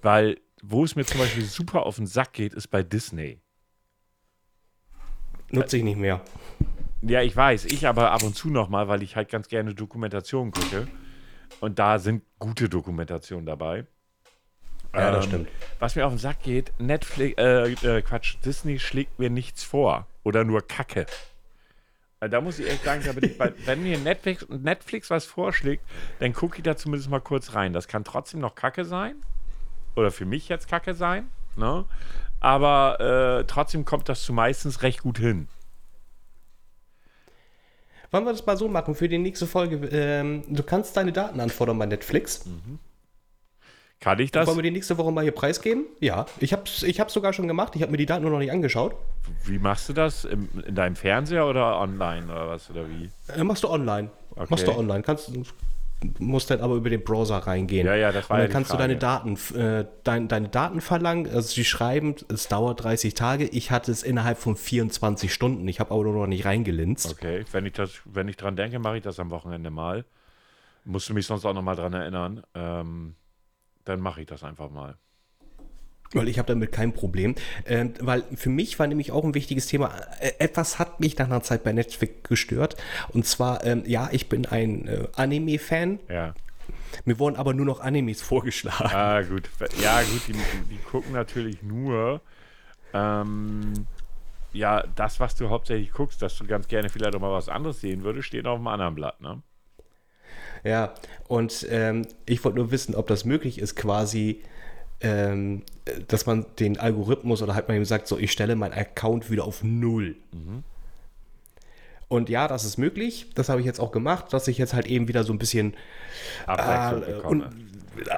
Weil, wo es mir zum Beispiel super auf den Sack geht, ist bei Disney. Nutze ich nicht mehr. Ja, ich weiß, ich aber ab und zu nochmal, weil ich halt ganz gerne Dokumentationen gucke. Und da sind gute Dokumentationen dabei. Ja, das ähm, stimmt. Was mir auf den Sack geht, Netflix, äh, äh, Quatsch, Disney schlägt mir nichts vor. Oder nur Kacke. Äh, da muss ich echt sagen, ich bei, wenn mir Netflix, Netflix was vorschlägt, dann gucke ich da zumindest mal kurz rein. Das kann trotzdem noch Kacke sein. Oder für mich jetzt Kacke sein. Ne? Aber äh, trotzdem kommt das zumeistens recht gut hin. Wollen wir das mal so machen für die nächste Folge? Ähm, du kannst deine Daten anfordern bei Netflix. Mhm. Kann ich das? Wollen wir die nächste Woche mal hier preisgeben? Ja, ich habe es ich sogar schon gemacht. Ich habe mir die Daten nur noch nicht angeschaut. Wie machst du das? Im, in deinem Fernseher oder online oder was oder wie? Äh, machst du online. Okay. Machst du online. Kannst, musst dann aber über den Browser reingehen. Ja, ja, das war Und dann ja kannst du deine Daten, äh, dein, deine Daten verlangen. Also sie schreiben, es dauert 30 Tage. Ich hatte es innerhalb von 24 Stunden. Ich habe aber noch nicht reingelinst. Okay, wenn ich das, wenn ich dran denke, mache ich das am Wochenende mal. Musst du mich sonst auch noch mal dran erinnern. Ähm, dann mache ich das einfach mal. Weil ich habe damit kein Problem. Äh, weil für mich war nämlich auch ein wichtiges Thema. Äh, etwas hat mich nach einer Zeit bei Netflix gestört. Und zwar, ähm, ja, ich bin ein äh, Anime-Fan. Ja. Mir wurden aber nur noch Animes vorgeschlagen. Ah, gut. Ja, gut, die, die gucken natürlich nur. Ähm, ja, das, was du hauptsächlich guckst, dass du ganz gerne vielleicht auch mal was anderes sehen würdest, steht auf dem anderen Blatt, ne? Ja, und ähm, ich wollte nur wissen, ob das möglich ist, quasi, ähm, dass man den Algorithmus oder halt mal eben sagt, so, ich stelle meinen Account wieder auf Null. Mhm. Und ja, das ist möglich. Das habe ich jetzt auch gemacht, dass ich jetzt halt eben wieder so ein bisschen Abwechslung, äh, bekomme.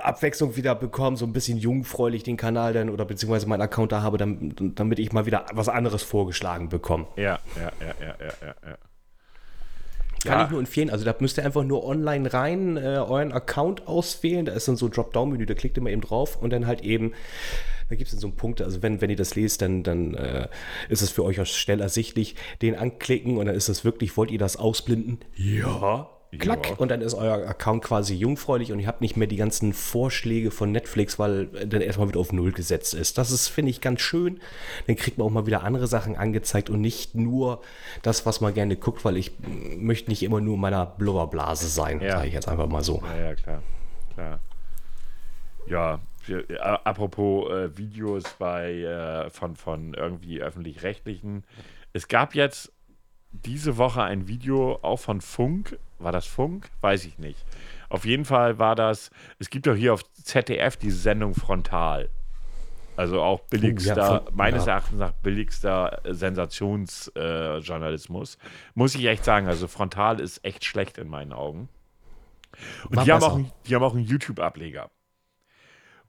Abwechslung wieder bekomme, so ein bisschen jungfräulich den Kanal dann oder beziehungsweise meinen Account da habe, damit, damit ich mal wieder was anderes vorgeschlagen bekomme. Ja, ja, ja, ja, ja, ja. ja. Kann ja. ich nur empfehlen. Also da müsst ihr einfach nur online rein äh, euren Account auswählen. Da ist dann so ein Dropdown-Menü, da klickt ihr mal eben drauf und dann halt eben, da gibt es dann so einen Punkt, also wenn, wenn ihr das lest, dann, dann äh, ist es für euch auch schnell ersichtlich. Den anklicken und dann ist es wirklich, wollt ihr das ausblenden? Ja klack, ja. und dann ist euer Account quasi jungfräulich und ihr habt nicht mehr die ganzen Vorschläge von Netflix, weil dann erstmal wieder auf Null gesetzt ist. Das ist, finde ich, ganz schön. Dann kriegt man auch mal wieder andere Sachen angezeigt und nicht nur das, was man gerne guckt, weil ich möchte nicht immer nur in meiner Blubberblase sein, ja. sage ich jetzt einfach mal so. Ja, ja, klar. klar. Ja, apropos äh, Videos bei äh, von, von irgendwie öffentlich-rechtlichen. Es gab jetzt diese Woche ein Video auch von Funk. War das Funk? Weiß ich nicht. Auf jeden Fall war das, es gibt doch hier auf ZDF diese Sendung Frontal. Also auch billigster, ja, von, meines ja. Erachtens nach billigster Sensationsjournalismus. Äh, Muss ich echt sagen, also Frontal ist echt schlecht in meinen Augen. Und die haben, auch, die haben auch einen YouTube-Ableger.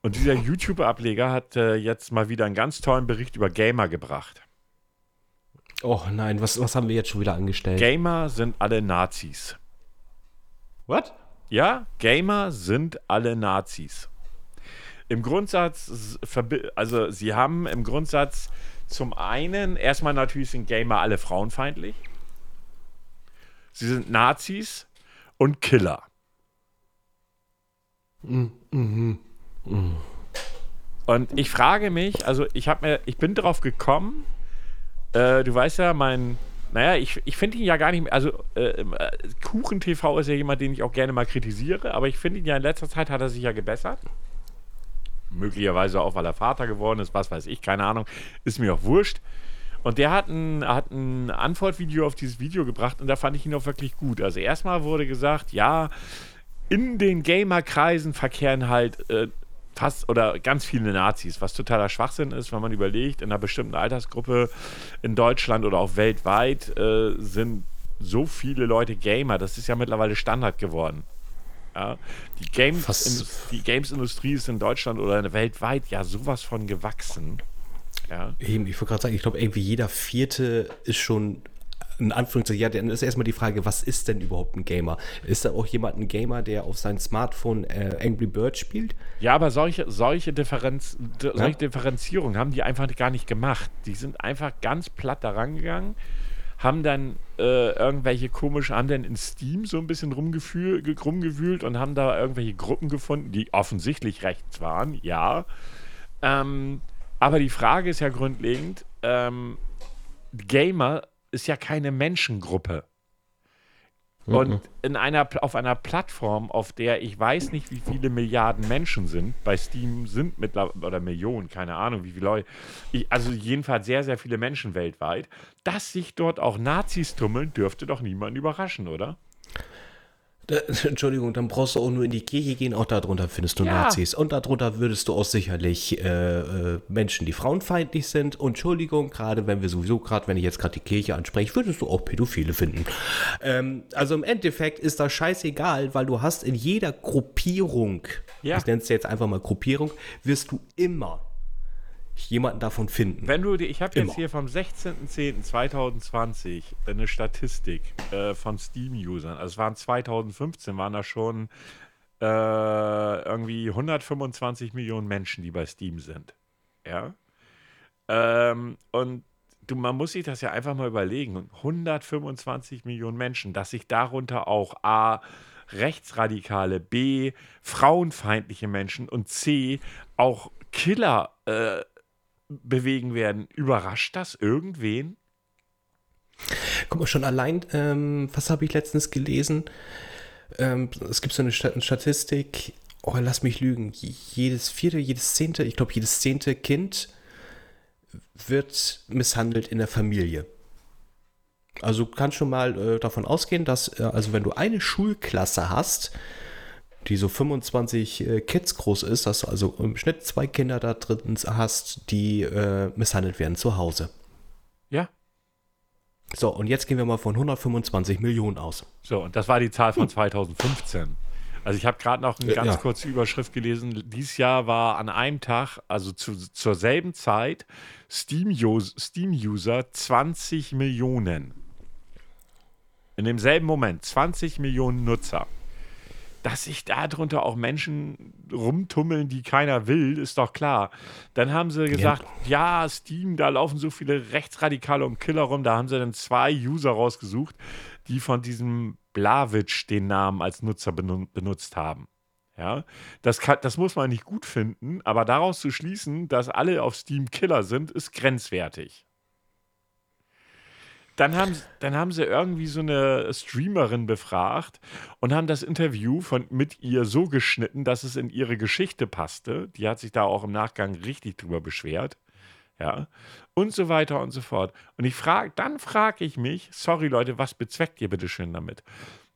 Und dieser YouTube-Ableger hat äh, jetzt mal wieder einen ganz tollen Bericht über Gamer gebracht. Oh nein, was, was haben wir jetzt schon wieder angestellt? Gamer sind alle Nazis. Was? Ja, Gamer sind alle Nazis. Im Grundsatz, also sie haben im Grundsatz zum einen, erstmal natürlich sind Gamer alle frauenfeindlich. Sie sind Nazis und Killer. Mhm. Mhm. Mhm. Und ich frage mich, also ich habe mir, ich bin drauf gekommen, äh, du weißt ja, mein, naja, ich, ich finde ihn ja gar nicht mehr, also äh, äh Kuchen-TV ist ja jemand, den ich auch gerne mal kritisiere, aber ich finde ihn ja in letzter Zeit hat er sich ja gebessert. Möglicherweise auch, weil er Vater geworden ist, was weiß ich, keine Ahnung, ist mir auch wurscht. Und der hat ein, hat ein Antwortvideo auf dieses Video gebracht und da fand ich ihn auch wirklich gut. Also erstmal wurde gesagt, ja, in den Gamer-Kreisen verkehren halt äh, fast oder ganz viele Nazis, was totaler Schwachsinn ist, wenn man überlegt, in einer bestimmten Altersgruppe in Deutschland oder auch weltweit äh, sind so viele Leute Gamer. Das ist ja mittlerweile Standard geworden. Ja, die Games-Industrie Games ist in Deutschland oder weltweit ja sowas von gewachsen. Ja. Eben, ich wollte gerade sagen, ich glaube, irgendwie jeder Vierte ist schon in Anführungszeichen, ja, dann ist erstmal die Frage, was ist denn überhaupt ein Gamer? Ist da auch jemand ein Gamer, der auf sein Smartphone äh, Angry Birds spielt? Ja, aber solche, solche, Differenz, ja? solche Differenzierungen haben die einfach gar nicht gemacht. Die sind einfach ganz platt daran gegangen, haben dann äh, irgendwelche komische, haben dann in Steam so ein bisschen rumgewühlt und haben da irgendwelche Gruppen gefunden, die offensichtlich rechts waren, ja. Ähm, aber die Frage ist ja grundlegend, ähm, Gamer ist ja keine Menschengruppe. Mhm. Und in einer, auf einer Plattform, auf der ich weiß nicht, wie viele Milliarden Menschen sind, bei Steam sind mittlerweile, oder Millionen, keine Ahnung, wie viele Leute, ich, also jedenfalls sehr, sehr viele Menschen weltweit, dass sich dort auch Nazis tummeln, dürfte doch niemanden überraschen, oder? Entschuldigung, dann brauchst du auch nur in die Kirche gehen, auch darunter findest du ja. Nazis. Und darunter würdest du auch sicherlich äh, äh, Menschen, die frauenfeindlich sind. Und Entschuldigung, gerade wenn wir sowieso, gerade wenn ich jetzt gerade die Kirche anspreche, würdest du auch Pädophile finden. Ähm, also im Endeffekt ist das scheißegal, weil du hast in jeder Gruppierung, ja. ich nenne es jetzt einfach mal Gruppierung, wirst du immer jemanden davon finden. Wenn du, ich habe jetzt hier vom 16.10.2020 eine Statistik äh, von Steam-Usern. Also es waren 2015, waren da schon äh, irgendwie 125 Millionen Menschen, die bei Steam sind. Ja. Ähm, und du, man muss sich das ja einfach mal überlegen. 125 Millionen Menschen, dass sich darunter auch A rechtsradikale, B frauenfeindliche Menschen und C auch Killer äh, bewegen werden. Überrascht das irgendwen? Guck mal, schon allein, ähm, was habe ich letztens gelesen? Ähm, es gibt so eine Statistik, oh, lass mich lügen, jedes vierte, jedes zehnte, ich glaube, jedes zehnte Kind wird misshandelt in der Familie. Also kannst schon mal äh, davon ausgehen, dass, äh, also wenn du eine Schulklasse hast, die so 25 äh, Kids groß ist, dass du also im Schnitt zwei Kinder da drin hast, die äh, misshandelt werden zu Hause. Ja. So, und jetzt gehen wir mal von 125 Millionen aus. So, und das war die Zahl von 2015. Also ich habe gerade noch eine ganz ja. kurze Überschrift gelesen. Dieses Jahr war an einem Tag, also zu, zur selben Zeit, Steam-User Steam 20 Millionen. In demselben Moment 20 Millionen Nutzer dass sich darunter auch Menschen rumtummeln, die keiner will, ist doch klar. Dann haben sie gesagt, ja. ja, Steam, da laufen so viele Rechtsradikale und Killer rum. Da haben sie dann zwei User rausgesucht, die von diesem Blavic den Namen als Nutzer benutzt haben. Ja, das, kann, das muss man nicht gut finden, aber daraus zu schließen, dass alle auf Steam Killer sind, ist grenzwertig. Dann haben, dann haben sie irgendwie so eine Streamerin befragt und haben das Interview von, mit ihr so geschnitten, dass es in ihre Geschichte passte. Die hat sich da auch im Nachgang richtig drüber beschwert. Ja. Und so weiter und so fort. Und ich frage, dann frage ich mich, sorry Leute, was bezweckt ihr bitte schön damit?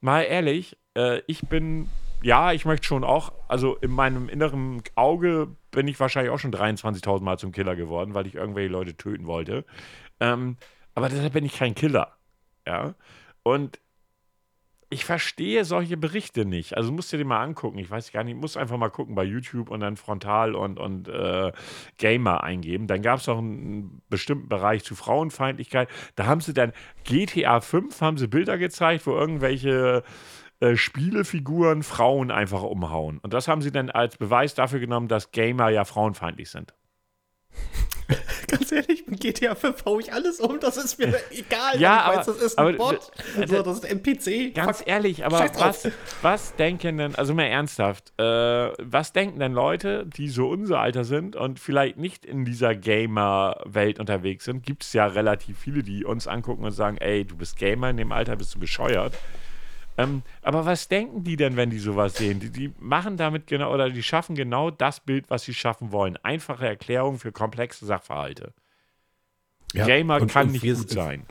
Mal ehrlich, äh, ich bin, ja, ich möchte schon auch, also in meinem inneren Auge bin ich wahrscheinlich auch schon 23.000 Mal zum Killer geworden, weil ich irgendwelche Leute töten wollte. Ähm, aber deshalb bin ich kein Killer. Ja. Und ich verstehe solche Berichte nicht. Also musst du dir mal angucken. Ich weiß gar nicht, muss einfach mal gucken bei YouTube und dann Frontal und, und äh, Gamer eingeben. Dann gab es auch einen bestimmten Bereich zu Frauenfeindlichkeit. Da haben sie dann GTA 5 haben sie Bilder gezeigt, wo irgendwelche äh, Spielefiguren Frauen einfach umhauen. Und das haben sie dann als Beweis dafür genommen, dass Gamer ja frauenfeindlich sind. ganz ehrlich, mit GTA 5 hau ich alles um, das ist mir egal. Ja, ich aber, weiß, das ist ein aber, Bot, also, so, das ist ein NPC. Ganz Fuck. ehrlich, aber was, was denken denn, also mal ernsthaft, äh, was denken denn Leute, die so unser Alter sind und vielleicht nicht in dieser Gamer-Welt unterwegs sind? Gibt es ja relativ viele, die uns angucken und sagen, ey, du bist Gamer, in dem Alter bist du bescheuert. Ähm, aber was denken die denn, wenn die sowas sehen? Die, die machen damit genau oder die schaffen genau das Bild, was sie schaffen wollen. Einfache Erklärung für komplexe Sachverhalte. Ja, Gamer und- kann und nicht gut sein.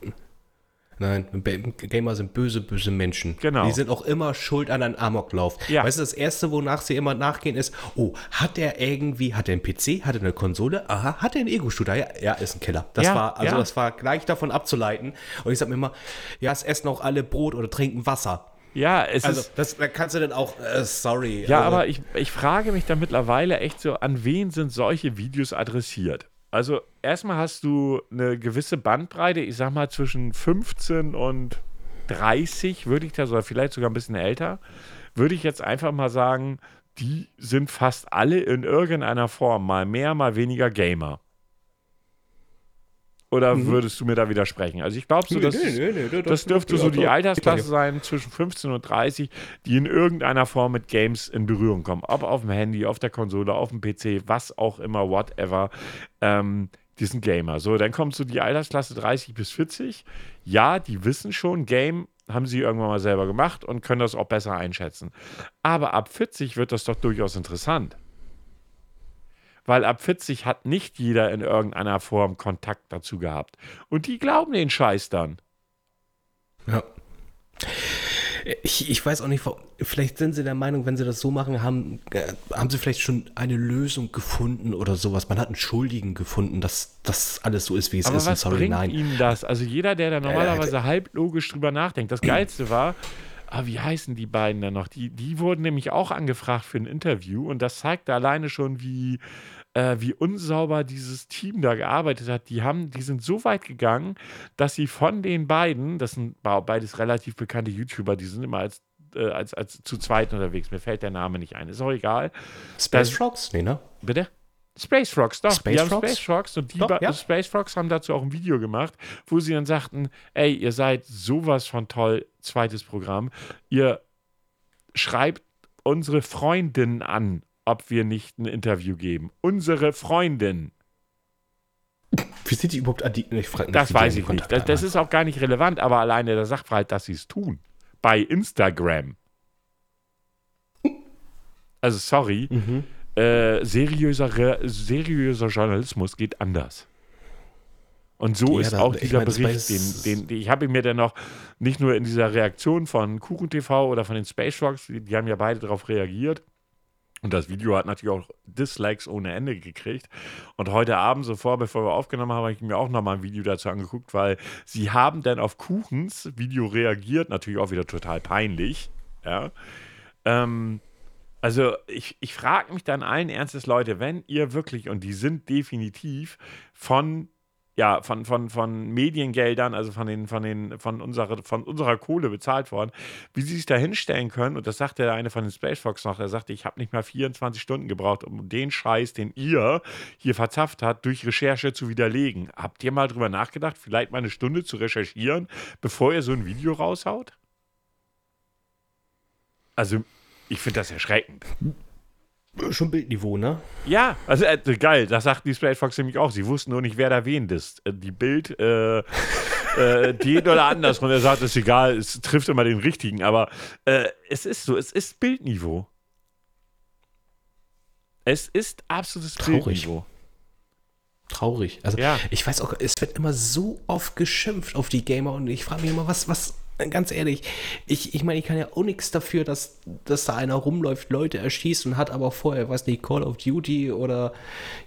Nein, Gamer sind böse, böse Menschen. Genau. Die sind auch immer schuld an einem Amoklauf. Ja. Weißt du, das Erste, wonach sie immer nachgehen, ist, oh, hat er irgendwie, hat er einen PC, hat er eine Konsole? Aha, hat er einen Ego-Shooter? Ja, ja, ist ein Killer. Das Ja, war, also ja. das war gleich davon abzuleiten. Und ich sag mir immer, ja, es essen auch alle Brot oder trinken Wasser. Ja, es Also, ist. das da kannst du dann auch, äh, sorry. Ja, also, aber ich, ich frage mich da mittlerweile echt so, an wen sind solche Videos adressiert? Also erstmal hast du eine gewisse Bandbreite, ich sag mal zwischen 15 und 30, würde ich da so, vielleicht sogar ein bisschen älter, würde ich jetzt einfach mal sagen, die sind fast alle in irgendeiner Form, mal mehr, mal weniger Gamer. Oder würdest du mir da widersprechen? Also ich glaube so, dass nee, nee, nee, das- das dürfte so die. Altersklasse sein zwischen 15 und 30, die in irgendeiner Form mit Games in Berührung kommen. Ob auf dem Handy, auf der Konsole, auf dem PC, was auch immer, whatever. Ähm, die sind Gamer. So, dann kommt so die Altersklasse 30 bis 40. Ja, die wissen schon, Game haben sie irgendwann mal selber gemacht und können das auch besser einschätzen. Aber ab 40 wird das doch durchaus interessant. Weil ab 40 hat nicht jeder in irgendeiner Form Kontakt dazu gehabt. Und die glauben den Scheiß dann. Ja. Ich, ich weiß auch nicht, vielleicht sind sie der Meinung, wenn sie das so machen, haben, äh, haben sie vielleicht schon eine Lösung gefunden oder sowas. Man hat einen Schuldigen gefunden, dass das alles so ist, wie es Aber ist. Und was sorry, bringt nein. ihnen das? Also jeder, der da normalerweise halblogisch drüber nachdenkt. Das Geilste war, ah, wie heißen die beiden dann noch? Die, die wurden nämlich auch angefragt für ein Interview und das zeigte alleine schon, wie, äh, wie unsauber dieses Team da gearbeitet hat. Die haben, die sind so weit gegangen, dass sie von den beiden, das sind beides relativ bekannte YouTuber, die sind immer als äh, als, als zu zweit unterwegs. Mir fällt der Name nicht ein. Ist auch egal. Space Frogs? Nee, ne? Bitte? Space Frogs, doch. Space die haben Frogs? Space Frogs und die Doch, ja. Space Frogs haben dazu auch ein Video gemacht, wo sie dann sagten, ey, ihr seid sowas von toll, zweites Programm. Ihr schreibt unsere Freundin an, ob wir nicht ein Interview geben. Unsere Freundin. Wie sind die überhaupt an die? Ich frag mich, Das weiß ich nicht. Das, das ist auch gar nicht relevant, aber alleine der Sachverhalt, dass sie es tun. Bei Instagram. Also, sorry. Mhm. Äh, seriöser, Re- seriöser Journalismus geht anders. Und so Ja, ist auch ich dieser meine, Bericht, den, den, den ich habe mir dann noch nicht nur in dieser Reaktion von Kuchen TV oder von den Space Rocks, die, die haben ja beide darauf reagiert. Und das Video hat natürlich auch Dislikes ohne Ende gekriegt. Und heute Abend, sofort, bevor wir aufgenommen haben, habe ich mir auch nochmal ein Video dazu angeguckt, weil sie haben dann auf Kuchens Video reagiert, natürlich auch wieder total peinlich. Ja. Ähm, also ich, ich frage mich dann allen Ernstes, Leute, wenn ihr wirklich, und die sind definitiv von, ja, von, von, von Mediengeldern, also von, den, von, den, von, unserer, von unserer Kohle bezahlt worden, wie sie sich da hinstellen können, und das sagte der eine von den Space Fox noch, er sagte, ich habe nicht mal 24 Stunden gebraucht, um den Scheiß, den ihr hier verzapft habt, durch Recherche zu widerlegen. Habt ihr mal drüber nachgedacht, vielleicht mal eine Stunde zu recherchieren, bevor ihr so ein Video raushaut? Also, ich finde das erschreckend. Schon Bildniveau, ne? Ja, also äh, geil, das sagt die Space Fox nämlich auch. Sie wussten nur nicht, wer da wen ist. Äh, Die Bild, äh, äh, den oder andersrum. Er sagt, ist egal, es trifft immer den richtigen, aber äh, es ist so, es ist Bildniveau. Es ist absolutes Traurig. Bildniveau. Traurig. Also Ja. ich weiß auch, es wird immer so oft geschimpft auf die Gamer und ich frage mich immer, was, was, ganz ehrlich, ich, ich meine, ich kann ja auch nichts dafür, dass, dass da einer rumläuft, Leute erschießt und hat aber vorher, weiß nicht, Call of Duty oder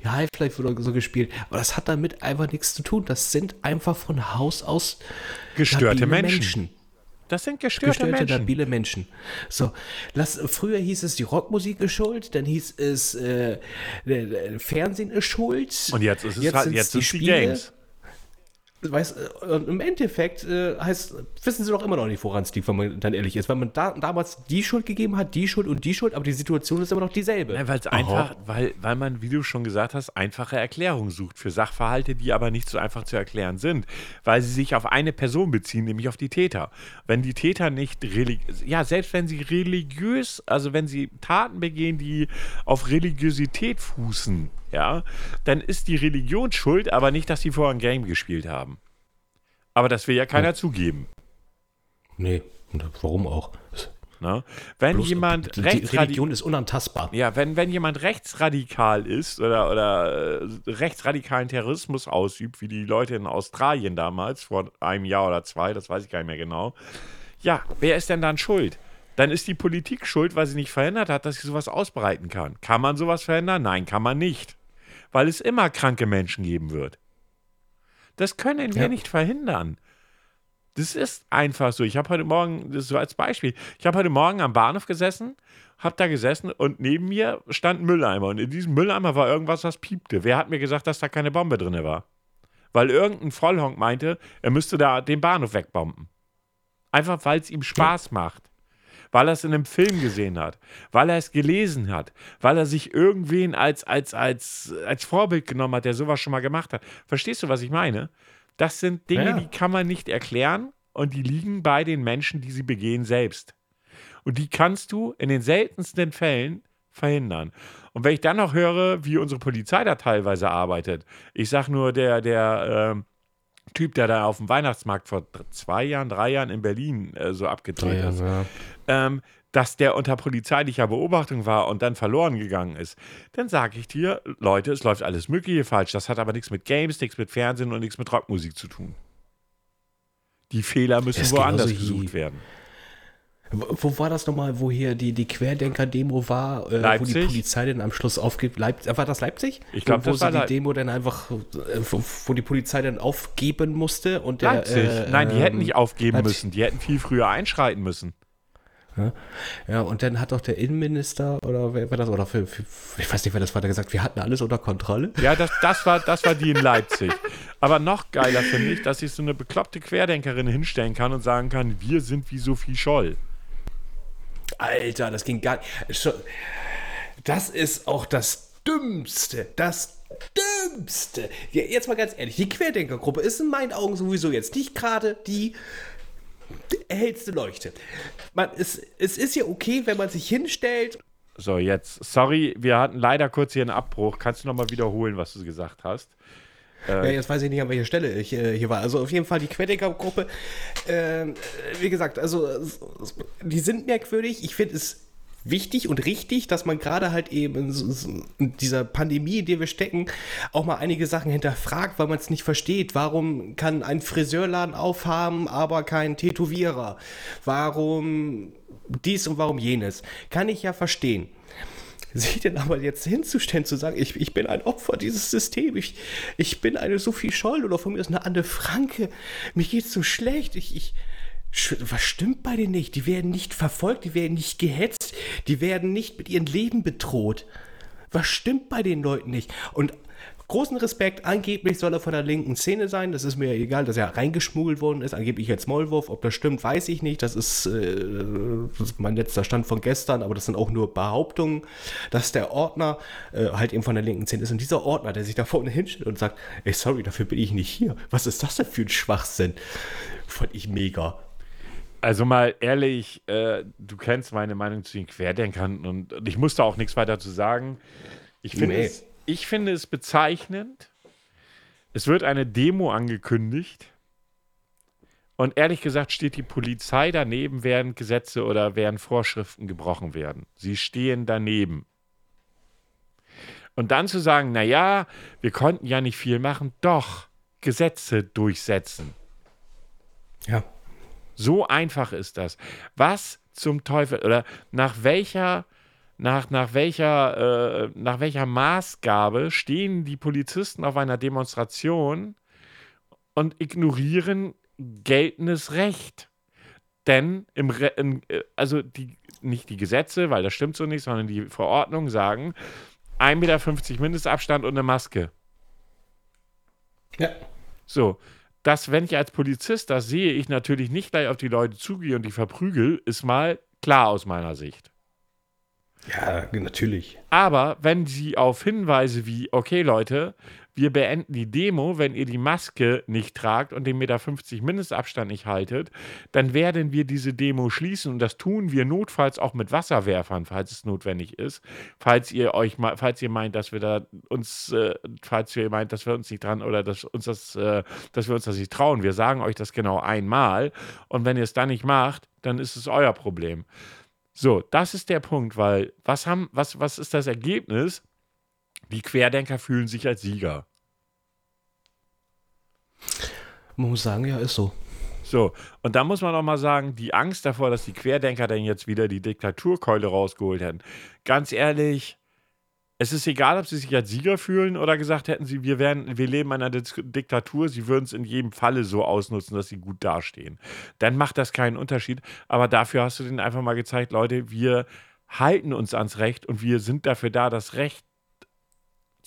ja, Half-Life oder so gespielt. Aber das hat damit einfach nichts zu tun. Das sind einfach von Haus aus Gestörte labile Menschen. Das sind gestörte, Gestörte, Menschen. labile Menschen. So, lass, früher hieß es, die Rockmusik ist schuld, dann hieß es, äh, Fernsehen ist schuld. Und jetzt ist es halt, sind's jetzt sind die Spiele. Games. Weißt, Im Endeffekt äh, heißt, wissen sie doch immer noch nicht, woran es liegt, wenn man dann ehrlich ist. Weil man da, damals die Schuld gegeben hat, die Schuld und die Schuld, aber die Situation ist immer noch dieselbe. Ja, weil einfach, weil, weil man, wie du schon gesagt hast, einfache Erklärungen sucht für Sachverhalte, die aber nicht so einfach zu erklären sind, weil sie sich auf eine Person beziehen, nämlich auf die Täter. Wenn die Täter nicht religiös, ja, selbst wenn sie religiös, also wenn sie Taten begehen, die auf Religiosität fußen, ja, dann ist die Religion schuld, aber nicht, dass sie vorher ein Game gespielt haben. Aber das will ja keiner ja. zugeben. Nee, warum auch? Na? Wenn Bloß, jemand die Religion ist unantastbar. Ja, wenn, wenn jemand rechtsradikal ist oder, oder äh, rechtsradikalen Terrorismus ausübt, wie die Leute in Australien damals, vor einem Jahr oder zwei, das weiß ich gar nicht mehr genau. Ja, wer ist denn dann schuld? Dann ist die Politik schuld, weil sie nicht verhindert hat, dass sie sowas ausbreiten kann. Kann man sowas verhindern? Nein, kann man nicht weil es immer kranke Menschen geben wird. Das können wir ja. nicht verhindern. Das ist einfach so. Ich habe heute Morgen, das ist so als Beispiel, ich habe heute Morgen am Bahnhof gesessen, habe da gesessen und neben mir stand ein Mülleimer. Und in diesem Mülleimer war irgendwas, was piepte. Wer hat mir gesagt, dass da keine Bombe drin war? Weil irgendein Vollhonk meinte, er müsste da den Bahnhof wegbomben. Einfach weil es ihm Spaß macht weil er es in einem Film gesehen hat, weil er es gelesen hat, weil er sich irgendwen als, als, als, als Vorbild genommen hat, der sowas schon mal gemacht hat. Verstehst du, was ich meine? Das sind Dinge, ja. die kann man nicht erklären und die liegen bei den Menschen, die sie begehen, selbst. Und die kannst du in den seltensten Fällen verhindern. Und wenn ich dann noch höre, wie unsere Polizei da teilweise arbeitet, ich sag nur, der, der, äh, Typ, der da auf dem Weihnachtsmarkt vor zwei Jahren, drei Jahren in Berlin äh, so abgedreht ist, ja. ähm, dass der unter polizeilicher Beobachtung war und dann verloren gegangen ist, dann sage ich dir, Leute, es läuft alles Mögliche falsch. Das hat aber nichts mit Games, nichts mit Fernsehen und nichts mit Rockmusik zu tun. Die Fehler müssen woanders gesucht werden. Wo war das nochmal, wo hier die, die Querdenker-Demo war, äh, wo die Polizei dann am Schluss aufgibt? Leip war das Leipzig? Ich glaube, das war die Demo dann einfach, äh, wo, wo, die Polizei dann aufgeben musste und der, Leipzig. Äh, Nein, die hätten nicht aufgeben Leipzig. müssen, die hätten viel früher einschreiten müssen. Ja, ja und dann hat doch der Innenminister oder wer war das, oder für, für, ich weiß nicht, wer das war, der gesagt, wir hatten alles unter Kontrolle. Ja, das, das, war, das war die in Leipzig. Aber noch geiler finde ich, dass sich so eine bekloppte Querdenkerin hinstellen kann und sagen kann, wir sind wie Sophie Scholl. Alter, das ging gar nicht. Das ist auch das Dümmste. Das Dümmste. Jetzt mal ganz ehrlich, die Querdenkergruppe ist in meinen Augen sowieso jetzt nicht gerade die hellste Leuchte. Man, es, es ist ja okay, wenn man sich hinstellt. So, jetzt, sorry, wir hatten leider kurz hier einen Abbruch. Kannst du nochmal wiederholen, was du gesagt hast? Äh, ja, jetzt weiß ich nicht, an welcher Stelle ich äh, hier war. Also auf jeden Fall die Querdenker-Gruppe. Äh, wie gesagt, also die sind merkwürdig. Ich finde es wichtig und richtig, dass man gerade halt eben in dieser Pandemie, in der wir stecken, auch mal einige Sachen hinterfragt, weil man es nicht versteht. Warum kann ein Friseurladen aufhaben, aber kein Tätowierer? Warum dies und warum jenes? Kann ich ja verstehen sich denn aber jetzt hinzustellen, zu sagen, ich, ich bin ein Opfer dieses Systems, ich, ich bin eine Sophie Scholl oder von mir ist eine Anne Franke, mir geht's so schlecht, ich, ich, was stimmt bei denen nicht? Die werden nicht verfolgt, die werden nicht gehetzt, die werden nicht mit ihrem Leben bedroht. Was stimmt bei den Leuten nicht? Und Großen Respekt, angeblich soll er von der linken Szene sein. Das ist mir egal, dass er reingeschmuggelt worden ist. Angeblich jetzt Maulwurf. Ob das stimmt, weiß ich nicht. Das ist, äh, das ist mein letzter Stand von gestern, aber das sind auch nur Behauptungen, dass der Ordner äh, halt eben von der linken Szene ist. Und dieser Ordner, der sich da vorne hinstellt und sagt, ey, sorry, dafür bin ich nicht hier. Was ist das denn für ein Schwachsinn? Fand ich mega. Also mal ehrlich, äh, du kennst meine Meinung zu den Querdenkern und, und ich muss da auch nichts weiter zu sagen. Ich finde nee. es ich finde es bezeichnend. Es wird eine Demo angekündigt. Und ehrlich gesagt steht die Polizei daneben, während Gesetze oder während Vorschriften gebrochen werden. Sie stehen daneben. Und dann zu sagen, naja, wir konnten ja nicht viel machen, doch, Gesetze durchsetzen. Ja. So einfach ist das. Was zum Teufel oder nach welcher nach, nach, welcher, äh, nach welcher Maßgabe stehen die Polizisten auf einer Demonstration und ignorieren geltendes Recht. Denn im Re in, äh, also die, nicht die Gesetze, weil das stimmt so nicht, sondern die Verordnungen sagen 1,50 Meter Mindestabstand und eine Maske. Ja. So, dass, wenn ich als Polizist das sehe, ich natürlich nicht gleich auf die Leute zugehe und die verprügel, ist mal klar aus meiner Sicht. Ja, natürlich. Aber wenn sie auf Hinweise wie, okay Leute, wir beenden die Demo, wenn ihr die Maske nicht tragt und den Meter 50 Mindestabstand nicht haltet, dann werden wir diese Demo schließen und das tun wir notfalls auch mit Wasserwerfern, falls es notwendig ist. Falls ihr euch falls ihr meint, dass wir da uns, äh, falls ihr meint, dass wir uns nicht dran oder dass uns das, äh, dass wir uns das nicht trauen. Wir sagen euch das genau einmal und wenn ihr es dann nicht macht, dann ist es euer Problem. So, das ist der Punkt, weil was haben, was, was ist das Ergebnis? Die Querdenker fühlen sich als Sieger. Man muss sagen, ja, ist so. So, und da muss man auch mal sagen, die Angst davor, dass die Querdenker dann jetzt wieder die Diktaturkeule rausgeholt hätten. Ganz ehrlich, es ist egal, ob sie sich als Sieger fühlen oder gesagt hätten sie, wir, werden, wir leben in einer Diktatur, sie würden es in jedem Falle so ausnutzen, dass sie gut dastehen. Dann macht das keinen Unterschied. Aber dafür hast du denen einfach mal gezeigt, Leute, wir halten uns ans Recht und wir sind dafür da, das Recht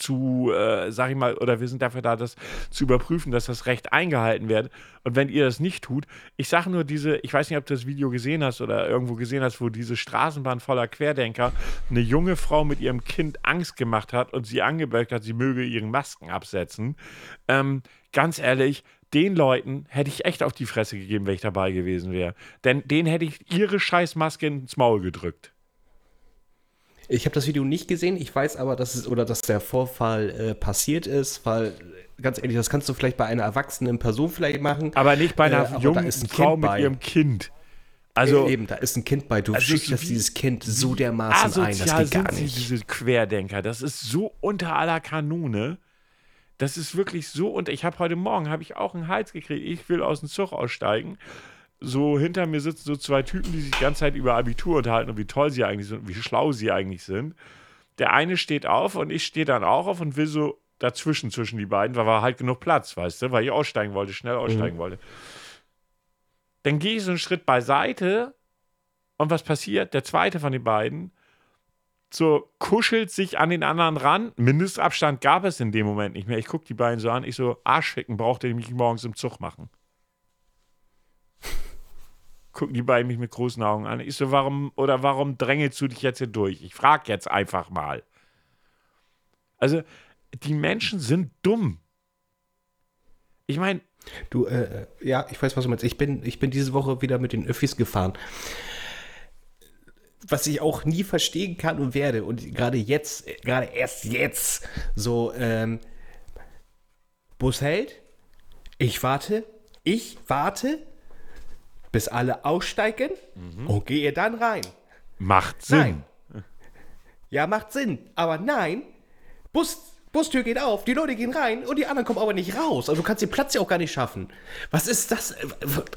zu, äh, sag ich mal, oder wir sind dafür da, das zu überprüfen, dass das Recht eingehalten wird. Und wenn ihr das nicht tut, ich sage nur diese, ich weiß nicht, ob du das Video gesehen hast oder irgendwo gesehen hast, wo diese Straßenbahn voller Querdenker eine junge Frau mit ihrem Kind Angst gemacht hat und sie angeböckt hat, sie möge ihren Masken absetzen. Ähm, ganz ehrlich, den Leuten hätte ich echt auf die Fresse gegeben, wenn ich dabei gewesen wäre. Denn denen hätte ich ihre Scheißmaske ins Maul gedrückt. Ich habe das Video nicht gesehen. Ich weiß aber, dass es oder dass der Vorfall äh, passiert ist, weil ganz ehrlich, das kannst du vielleicht bei einer erwachsenen Person vielleicht machen. Aber nicht bei einer äh, jungen Frau mit bei. ihrem Kind. Also eben, da ist ein Kind bei. Du also schüchterst dieses Kind so dermaßen ein, das geht gar nicht. Diese Querdenker, das ist so unter aller Kanone. Das ist wirklich so und ich habe heute Morgen habe ich auch einen Hals gekriegt. Ich will aus dem Zug aussteigen so hinter mir sitzen so zwei Typen, die sich die ganze Zeit über Abitur unterhalten und wie toll sie eigentlich sind und wie schlau sie eigentlich sind. Der eine steht auf und ich stehe dann auch auf und will so dazwischen, zwischen die beiden, weil war halt genug Platz, weißt du, weil ich aussteigen wollte, schnell aussteigen mhm. wollte. Dann gehe ich so einen Schritt beiseite und was passiert? Der zweite von den beiden so kuschelt sich an den anderen ran. Mindestabstand gab es in dem Moment nicht mehr. Ich gucke die beiden so an. Ich so, Arschficken braucht ihr mich morgens im Zug machen gucken die beiden mich mit großen Augen an. Ich so, warum, oder warum drängelst du dich jetzt hier durch? Ich frage jetzt einfach mal. Also, die Menschen sind dumm. Ich meine. Du, äh, ja, ich weiß, was du meinst. Ich bin, ich bin diese Woche wieder mit den Öffis gefahren. Was ich auch nie verstehen kann und werde. Und gerade jetzt, gerade erst jetzt, so, ähm, Bus hält, ich warte, ich warte, bis alle aussteigen mhm. und gehe dann rein. Macht Sinn. Nein. Ja, macht Sinn. Aber nein, Bus, Bustür geht auf, die Leute gehen rein und die anderen kommen aber nicht raus. Also du kannst den Platz ja auch gar nicht schaffen. Was ist das?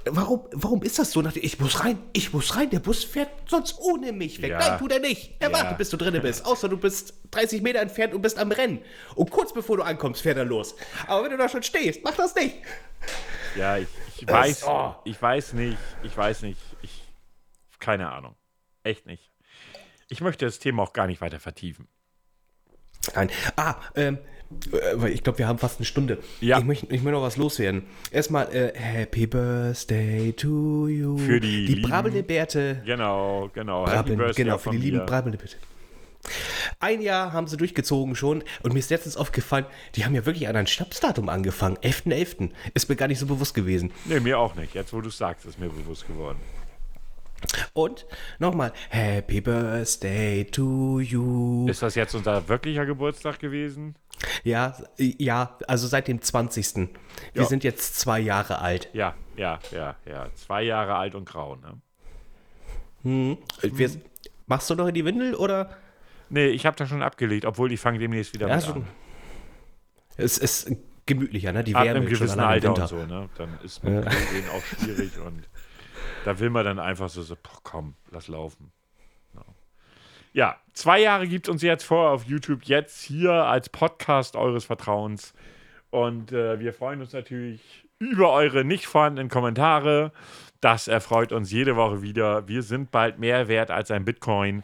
Warum, warum ist das so? Ich muss rein, ich muss rein. Der Bus fährt sonst ohne mich weg. Ja. Nein, tut er nicht. Er ja. wartet, bis du drinne bist. Außer du bist 30 Meter entfernt und bist am Rennen. Und kurz bevor du ankommst, fährt er los. Aber wenn du da schon stehst, mach das nicht. Ja, ich, ich weiß, oh. ich weiß nicht, ich weiß nicht, ich, keine Ahnung. Echt nicht. Ich möchte das Thema auch gar nicht weiter vertiefen. Nein. Ah, ähm, äh, ich glaube, wir haben fast eine Stunde. Ja. Ich möchte, ich möchte noch was loswerden. Erstmal äh, Happy Birthday to you. Für die, die brabbelnde Bärte. Genau, genau. Brabbeln, Happy Birthday genau, für die lieben brabbelnde Bärte. Ein Jahr haben sie durchgezogen schon und mir ist letztens aufgefallen, die haben ja wirklich an ein Stabsdatum angefangen. 11.11. .11. Ist mir gar nicht so bewusst gewesen. Nee, mir auch nicht. Jetzt, wo du es sagst, ist mir bewusst geworden. Und nochmal, Happy Birthday to you. Ist das jetzt unser wirklicher Geburtstag gewesen? Ja, ja, also seit dem 20. Wir ja. sind jetzt zwei Jahre alt. Ja, ja, ja, ja. Zwei Jahre alt und grau, ne? Hm. Wir, machst du noch in die Windel oder? Nee, ich habe da schon abgelegt, obwohl ich fange demnächst wieder ja, mit an. Es ist gemütlicher, ne? Die Ab Wärme einem gewissen Alter und so, ne? Dann ist mit ja. denen auch schwierig und da will man dann einfach so, so boah, komm, lass laufen. Ja, zwei Jahre gibt uns jetzt vor auf YouTube, jetzt hier als Podcast eures Vertrauens. Und äh, wir freuen uns natürlich über eure nicht vorhandenen Kommentare. Das erfreut uns jede Woche wieder. Wir sind bald mehr wert als ein Bitcoin.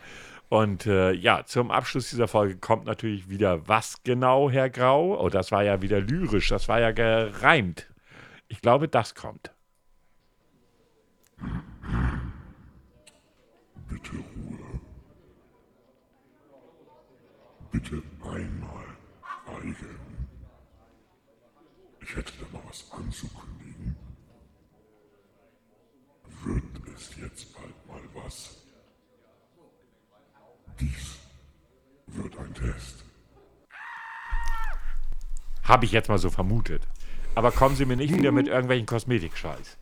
Und äh, ja, zum Abschluss dieser Folge kommt natürlich wieder was genau, Herr Grau? Oh, das war ja wieder lyrisch, das war ja gereimt. Ich glaube, das kommt. Bitte Ruhe. Bitte einmal schweigen. Ich hätte da mal was anzukündigen. Wird es jetzt bald mal was? Dies wird ein Test. Habe ich jetzt mal so vermutet. Aber kommen Sie mir nicht wieder mit irgendwelchen Kosmetikscheiß.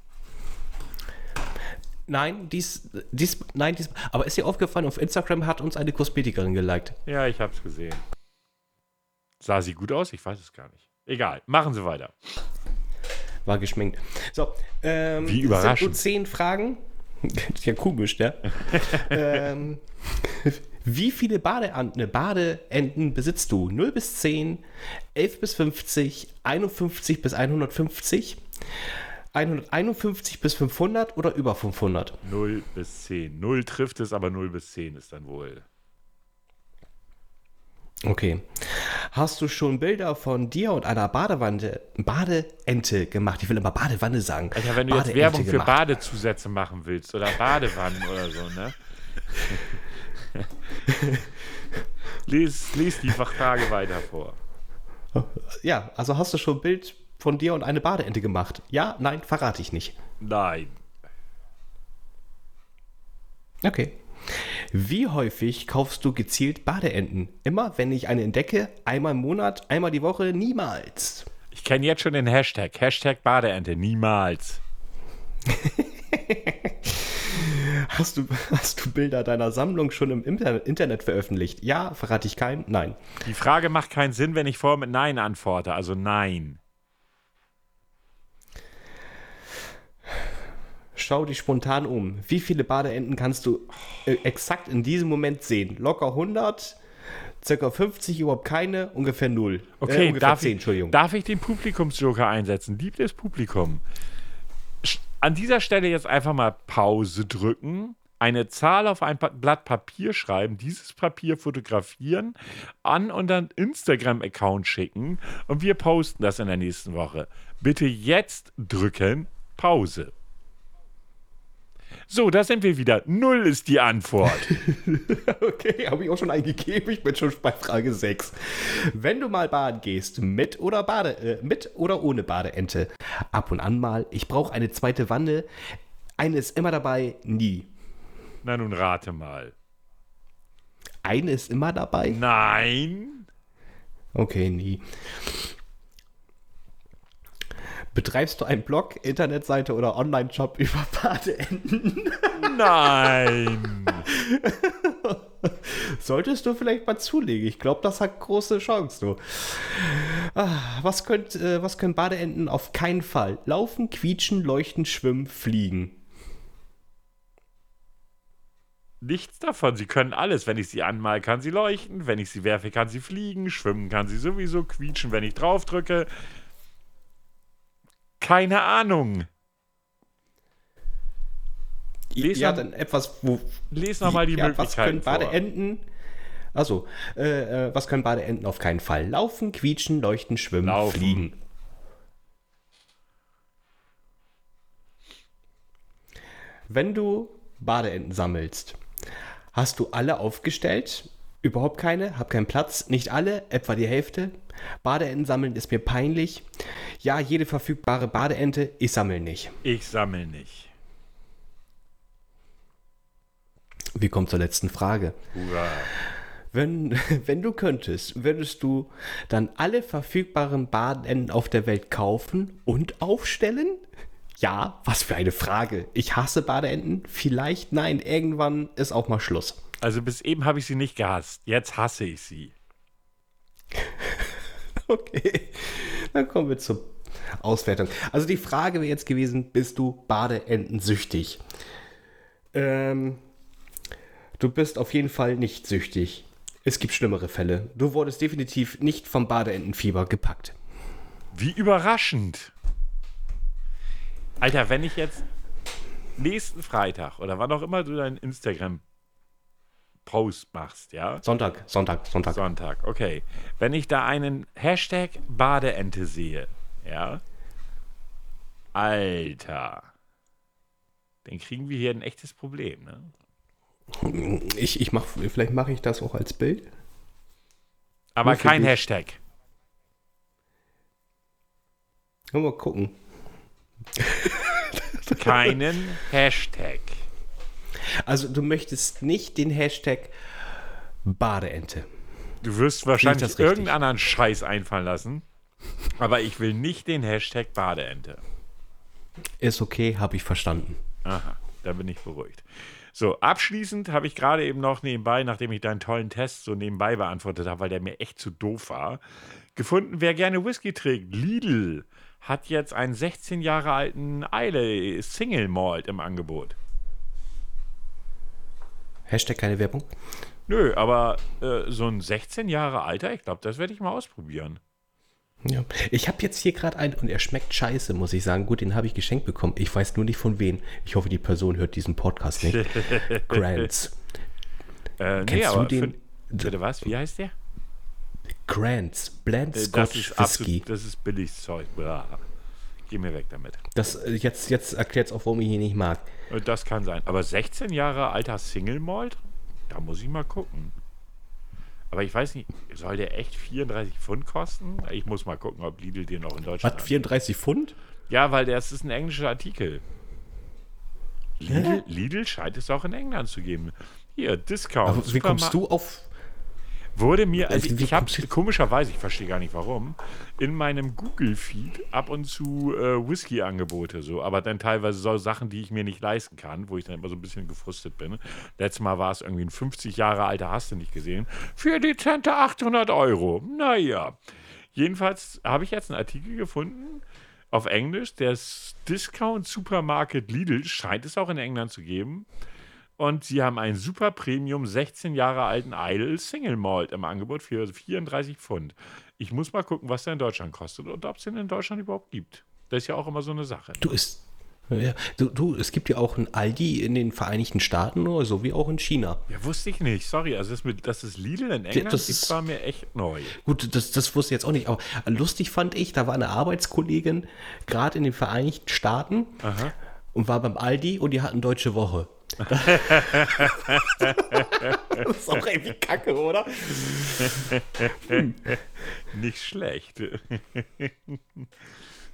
Nein, dies, dies, nein, dies, aber ist dir aufgefallen, auf Instagram hat uns eine Kosmetikerin geliked. Ja, ich habe es gesehen. Sah sie gut aus? Ich weiß es gar nicht. Egal, machen Sie weiter. War geschminkt. So, ähm, Wie überraschend. Sind nur zehn Fragen. ist ja komisch, ne? ähm, wie viele Badeenten, Badeenten besitzt du? 0 bis 10, 11 bis 50, 51 bis 150, 151 bis 500 oder über 500? 0 bis 10. 0 trifft es, aber 0 bis 10 ist dann wohl. Okay. Hast du schon Bilder von dir und einer Badewanne, Badeente gemacht? Ich will immer Badewanne sagen. Alter, wenn du jetzt Badeente Werbung für gemacht. Badezusätze machen willst oder Badewannen oder so, ne? lies, lies die Frage weiter vor. Ja, also hast du schon ein Bild von dir und eine Badeente gemacht? Ja, nein, verrate ich nicht. Nein. Okay. Wie häufig kaufst du gezielt Badeenten? Immer, wenn ich eine entdecke, einmal im Monat, einmal die Woche, niemals. Ich kenne jetzt schon den Hashtag. Hashtag Badeente. Niemals. Hast du, hast du Bilder deiner Sammlung schon im Inter- Internet veröffentlicht? Ja, verrate ich keinen? Nein. Die Frage macht keinen Sinn, wenn ich vorher mit Nein antworte. Also nein. Schau dich spontan um. Wie viele Badeenten kannst du äh, exakt in diesem Moment sehen? Locker 100, circa 50, überhaupt keine, ungefähr 0. Okay, äh, ungefähr darf, 10, ich, darf ich den Publikumsjoker einsetzen? Liebtes Publikum. An dieser Stelle jetzt einfach mal Pause drücken, eine Zahl auf ein Blatt Papier schreiben, dieses Papier fotografieren, an unseren Instagram-Account schicken und wir posten das in der nächsten Woche. Bitte jetzt drücken Pause. So, da sind wir wieder. Null ist die Antwort. Okay, habe ich auch schon eingegeben. Ich bin schon bei Frage 6. Wenn du mal baden gehst, mit oder, Bade, äh, mit oder ohne Badeente? Ab und an mal. Ich brauche eine zweite Wanne. Eine ist immer dabei, nie. Na nun rate mal. Eine ist immer dabei? Nein. Okay, nie. Betreibst du einen Blog, Internetseite oder Online-Shop über Badeenten? Nein. Solltest du vielleicht mal zulegen. Ich glaube, das hat große Chance, du. Ah, was, könnt, äh, was können Badeenten auf keinen Fall? Laufen, quietschen, leuchten, schwimmen, fliegen. Nichts davon. Sie können alles. Wenn ich sie anmal, kann sie leuchten. Wenn ich sie werfe, kann sie fliegen. Schwimmen kann sie sowieso. Quietschen, wenn ich draufdrücke. Keine Ahnung. Lies ja, noch- dann etwas, wo. Lies nochmal die ja, was können Möglichkeiten. Badeenten. Also, äh, äh, was können Badeenten auf keinen Fall? Laufen, quietschen, leuchten, schwimmen, Laufen. fliegen. Wenn du Badeenten sammelst, hast du alle aufgestellt? Überhaupt keine? Hab keinen Platz? Nicht alle? Etwa die Hälfte? Badeenten sammeln ist mir peinlich. Ja, jede verfügbare Badeente, ich sammle nicht. Ich sammle nicht. Wir kommen zur letzten Frage. Hurra. Wenn, wenn du könntest, würdest du dann alle verfügbaren Badeenten auf der Welt kaufen und aufstellen? Ja, was für eine Frage. Ich hasse Badeenten. Vielleicht nein, irgendwann ist auch mal Schluss. Also bis eben habe ich sie nicht gehasst. Jetzt hasse ich sie. Okay, dann kommen wir zur Auswertung. Also die Frage wäre jetzt gewesen, bist du Badeentensüchtig? Ähm, du bist auf jeden Fall nicht süchtig. Es gibt schlimmere Fälle. Du wurdest definitiv nicht vom Badeentenfieber gepackt. Wie überraschend. Alter, wenn ich jetzt nächsten Freitag oder wann auch immer du deinen Instagram-Post machst, ja? Sonntag, Sonntag, Sonntag. Sonntag, okay. Wenn ich da einen Hashtag Badeente sehe, ja, Alter. Dann kriegen wir hier ein echtes Problem, ne? Ich, ich mach, vielleicht mache ich das auch als Bild. Aber Nur kein. Hashtag. Mal gucken. Keinen Hashtag. Also du möchtest nicht den Hashtag Badeente. Du wirst wahrscheinlich irgendeinen anderen Scheiß einfallen lassen. Aber ich will nicht den Hashtag Badeente. Ist okay, habe ich verstanden. Aha, da bin ich beruhigt. So, abschließend habe ich gerade eben noch nebenbei, nachdem ich deinen tollen Test so nebenbei beantwortet habe, weil der mir echt zu doof war, gefunden, wer gerne Whisky trägt. Lidl hat jetzt einen 16 Jahre alten Eile Single Malt im Angebot. Hashtag keine Werbung. Nö, aber äh, so ein 16 Jahre alter, ich glaube, das werde ich mal ausprobieren. Ja. Ich habe jetzt hier gerade einen und er schmeckt scheiße, muss ich sagen. Gut, den habe ich geschenkt bekommen. Ich weiß nur nicht von wem. Ich hoffe, die Person hört diesen Podcast nicht. Grants. Äh, nee, Kennst du aber den? für- was? Wie heißt der? Grants. Blend Äh, Das Scotch ist Whisky. absolut, das ist billiges Zeug. Bra. Geh mir weg damit. Das, äh, jetzt jetzt erklärt es auch, warum ich ihn nicht mag. Äh, Das kann sein. Aber 16 Jahre alter Single Malt? Da muss ich mal gucken. Aber ich weiß nicht, soll der echt 34 Pfund kosten? Ich muss mal gucken, ob Lidl den noch in Deutschland hat. 34 Pfund? Ja, weil das ist ein englischer Artikel. Lidl, Lidl scheint es auch in England zu geben. Hier, Discount. Aber wie kommst du auf. Wurde mir, also Wie ich, ich habe komischerweise, ich verstehe gar nicht warum, in meinem Google-Feed ab und zu äh, Whisky-Angebote so, aber dann teilweise so Sachen, die ich mir nicht leisten kann, wo ich dann immer so ein bisschen gefrustet bin. Letztes Mal war es irgendwie ein 50 Jahre alter, hast du nicht gesehen, für dezente 800 Euro. Naja. Jedenfalls habe ich jetzt einen Artikel gefunden auf Englisch, der Discount Supermarket Lidl scheint es auch in England zu geben. Und sie haben einen super Premium 16 Jahre alten Idle Single Malt im Angebot für 34 Pfund. Ich muss mal gucken, was der in Deutschland kostet und ob es den in Deutschland überhaupt gibt. Das ist ja auch immer so eine Sache. Du ist. Ja, du, du, es gibt ja auch ein Aldi in den Vereinigten Staaten oder so wie auch in China. Ja, wusste ich nicht. Sorry, also das mit, dass es Lidl in England das ist- war mir echt neu. Gut, das, das wusste ich jetzt auch nicht, aber lustig fand ich, da war eine Arbeitskollegin gerade in den Vereinigten Staaten und war beim Aldi und die hatten Deutsche Woche. das ist auch irgendwie kacke, oder? Nicht schlecht.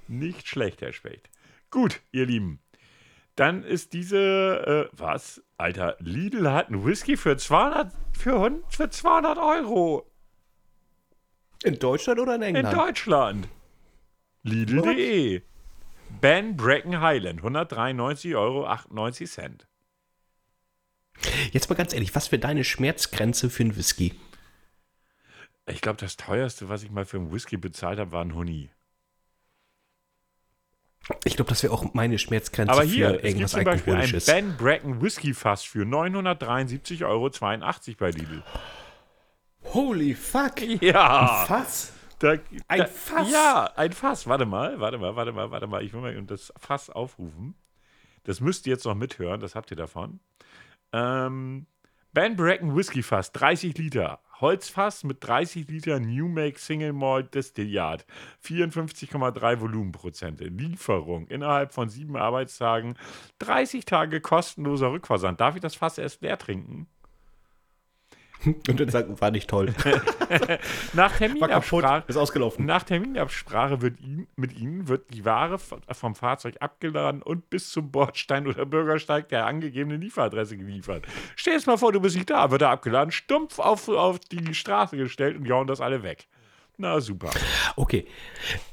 Nicht schlecht, Herr Specht. Gut, ihr Lieben. Dann ist diese, äh, was? Alter, Lidl hat einen Whisky für 200, für, für 200 Euro. In Deutschland oder in In England? Deutschland. Lidl.de. Ben Bracken Highland, 193,98 Euro. Jetzt mal ganz ehrlich, was wäre deine Schmerzgrenze für einen Whisky? Ich glaube, das teuerste, was ich mal für einen Whisky bezahlt habe, war ein Honig. Ich glaube, das wäre auch meine Schmerzgrenze Aber für hier, es gibt irgendwas zum Beispiel ein. Ben Bracken Whisky Fass für 973,82 Euro bei Lidl. Holy fuck! Ja. Was? Da, Ein da, Fass? Ja, ein Fass. Warte mal, warte mal, warte mal, warte mal. Ich will mal das Fass aufrufen. Das müsst ihr jetzt noch mithören, das habt ihr davon. Ähm, Ben Bracken Whisky Fass, 30 Liter. Holzfass mit 30 Liter New Make Single Malt Destillat. 54,3 Volumenprozente. Lieferung innerhalb von sieben Arbeitstagen. 30 Tage kostenloser Rückversand. Darf ich das Fass erst leer trinken? Und dann sagen, war nicht toll. Nach Terminabsprache. ist ausgelaufen. Nach Terminabsprache wird ihn, mit Ihnen wird die Ware vom Fahrzeug abgeladen und bis zum Bordstein oder Bürgersteig der angegebenen Lieferadresse geliefert. Stell dir mal vor, du bist nicht da, wird er abgeladen, stumpf auf, auf die Straße gestellt und die hauen das alle weg. Na super. Okay.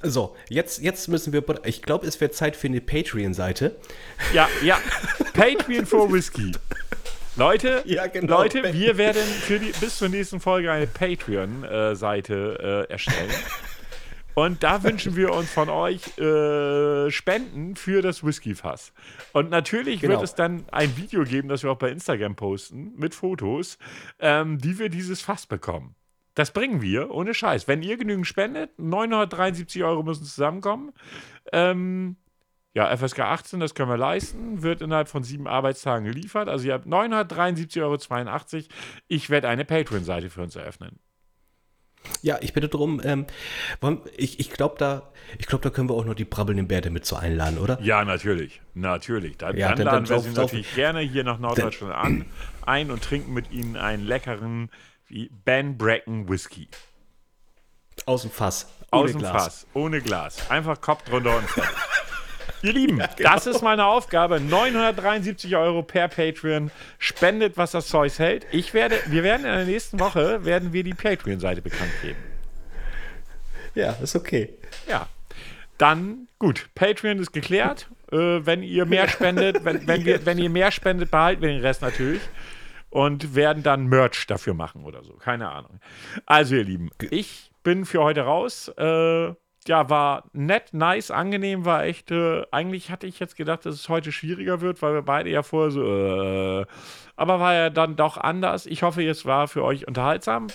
So, jetzt, jetzt müssen wir. Ich glaube, es wird Zeit für eine Patreon-Seite. Ja, ja. Patreon for Whisky. Leute, Ja, genau. Leute, wir werden für die, bis zur nächsten Folge eine Patreon-Seite äh, erstellen. Und da wünschen wir uns von euch äh, Spenden für das Whisky-Fass. Und natürlich Genau. wird es dann ein Video geben, das wir auch bei Instagram posten, mit Fotos, ähm, wie wir dieses Fass bekommen. Das bringen wir, ohne Scheiß. Wenn ihr genügend spendet, 973 Euro müssen zusammenkommen. Ähm, ja, FSK 18, das können wir leisten, wird innerhalb von sieben Arbeitstagen geliefert. Also ihr habt 973,82 Euro. Ich werde eine Patreon-Seite für uns eröffnen. Ja, ich bitte drum. Ähm, ich ich glaube, da, glaub, da können wir auch noch die brabbelnden Bärte mit so einladen, oder? Ja, natürlich. Natürlich. Dann, Ja, dann dann- laden dann wir sie natürlich gerne hier nach Norddeutschland an, ein und trinken mit ihnen einen leckeren Ben Bracken Whisky. Aus dem Fass. Aus dem Fass, ohne Glas. Einfach Kopf drunter und fertig. Ihr Lieben, das ist meine Aufgabe. 973 Euro per Patreon. Spendet, was das Zeug hält. Ich werde, wir werden in der nächsten Woche werden wir die Patreon-Seite bekannt geben. Ja, ist okay. Ja. Dann, gut, Patreon ist geklärt. Äh, wenn ihr mehr spendet, wenn, wenn, wir, wenn ihr mehr spendet, behalten wir den Rest natürlich. Und werden dann Merch dafür machen oder so. Keine Ahnung. Also, ihr Lieben, ich bin für heute raus. Äh, ja, war nett, nice, angenehm, war echt. Äh, eigentlich hatte ich jetzt gedacht, dass es heute schwieriger wird, weil wir beide ja vorher so. Äh, aber war ja dann doch anders. Ich hoffe, es war für euch unterhaltsam.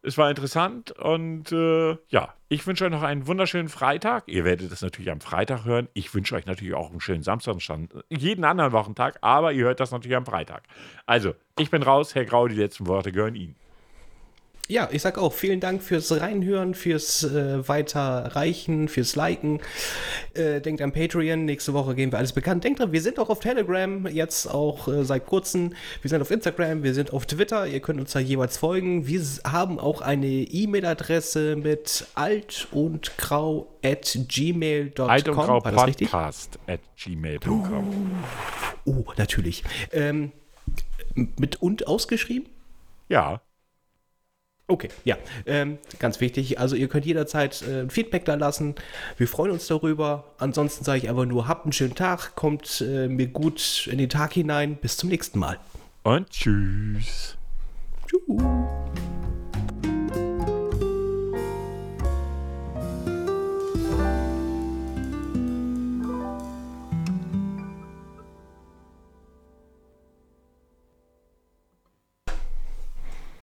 Es war interessant und äh, ja, ich wünsche euch noch einen wunderschönen Freitag. Ihr werdet es natürlich am Freitag hören. Ich wünsche euch natürlich auch einen schönen Samstag, und jeden anderen Wochentag, aber ihr hört das natürlich am Freitag. Also, ich bin raus. Herr Grau, die letzten Worte gehören Ihnen. Ja, ich sag auch vielen Dank fürs Reinhören, fürs äh, Weiterreichen, fürs Liken. Äh, denkt an Patreon, nächste Woche geben wir alles bekannt. Denkt dran, wir sind auch auf Telegram, jetzt auch äh, seit kurzem. Wir sind auf Instagram, wir sind auf Twitter, ihr könnt uns da jeweils folgen. Wir haben auch eine E-Mail-Adresse mit alt und grau at gmail.com. Alt und Grau? Podcast at gmail.com. Oh, natürlich. Ähm, mit und ausgeschrieben? Ja, Okay, ja, ähm, ganz wichtig. Also ihr könnt jederzeit äh, Feedback da lassen. Wir freuen uns darüber. Ansonsten sage ich einfach nur, habt einen schönen Tag, kommt äh, mir gut in den Tag hinein. Bis zum nächsten Mal. und tschüss. Tschüss.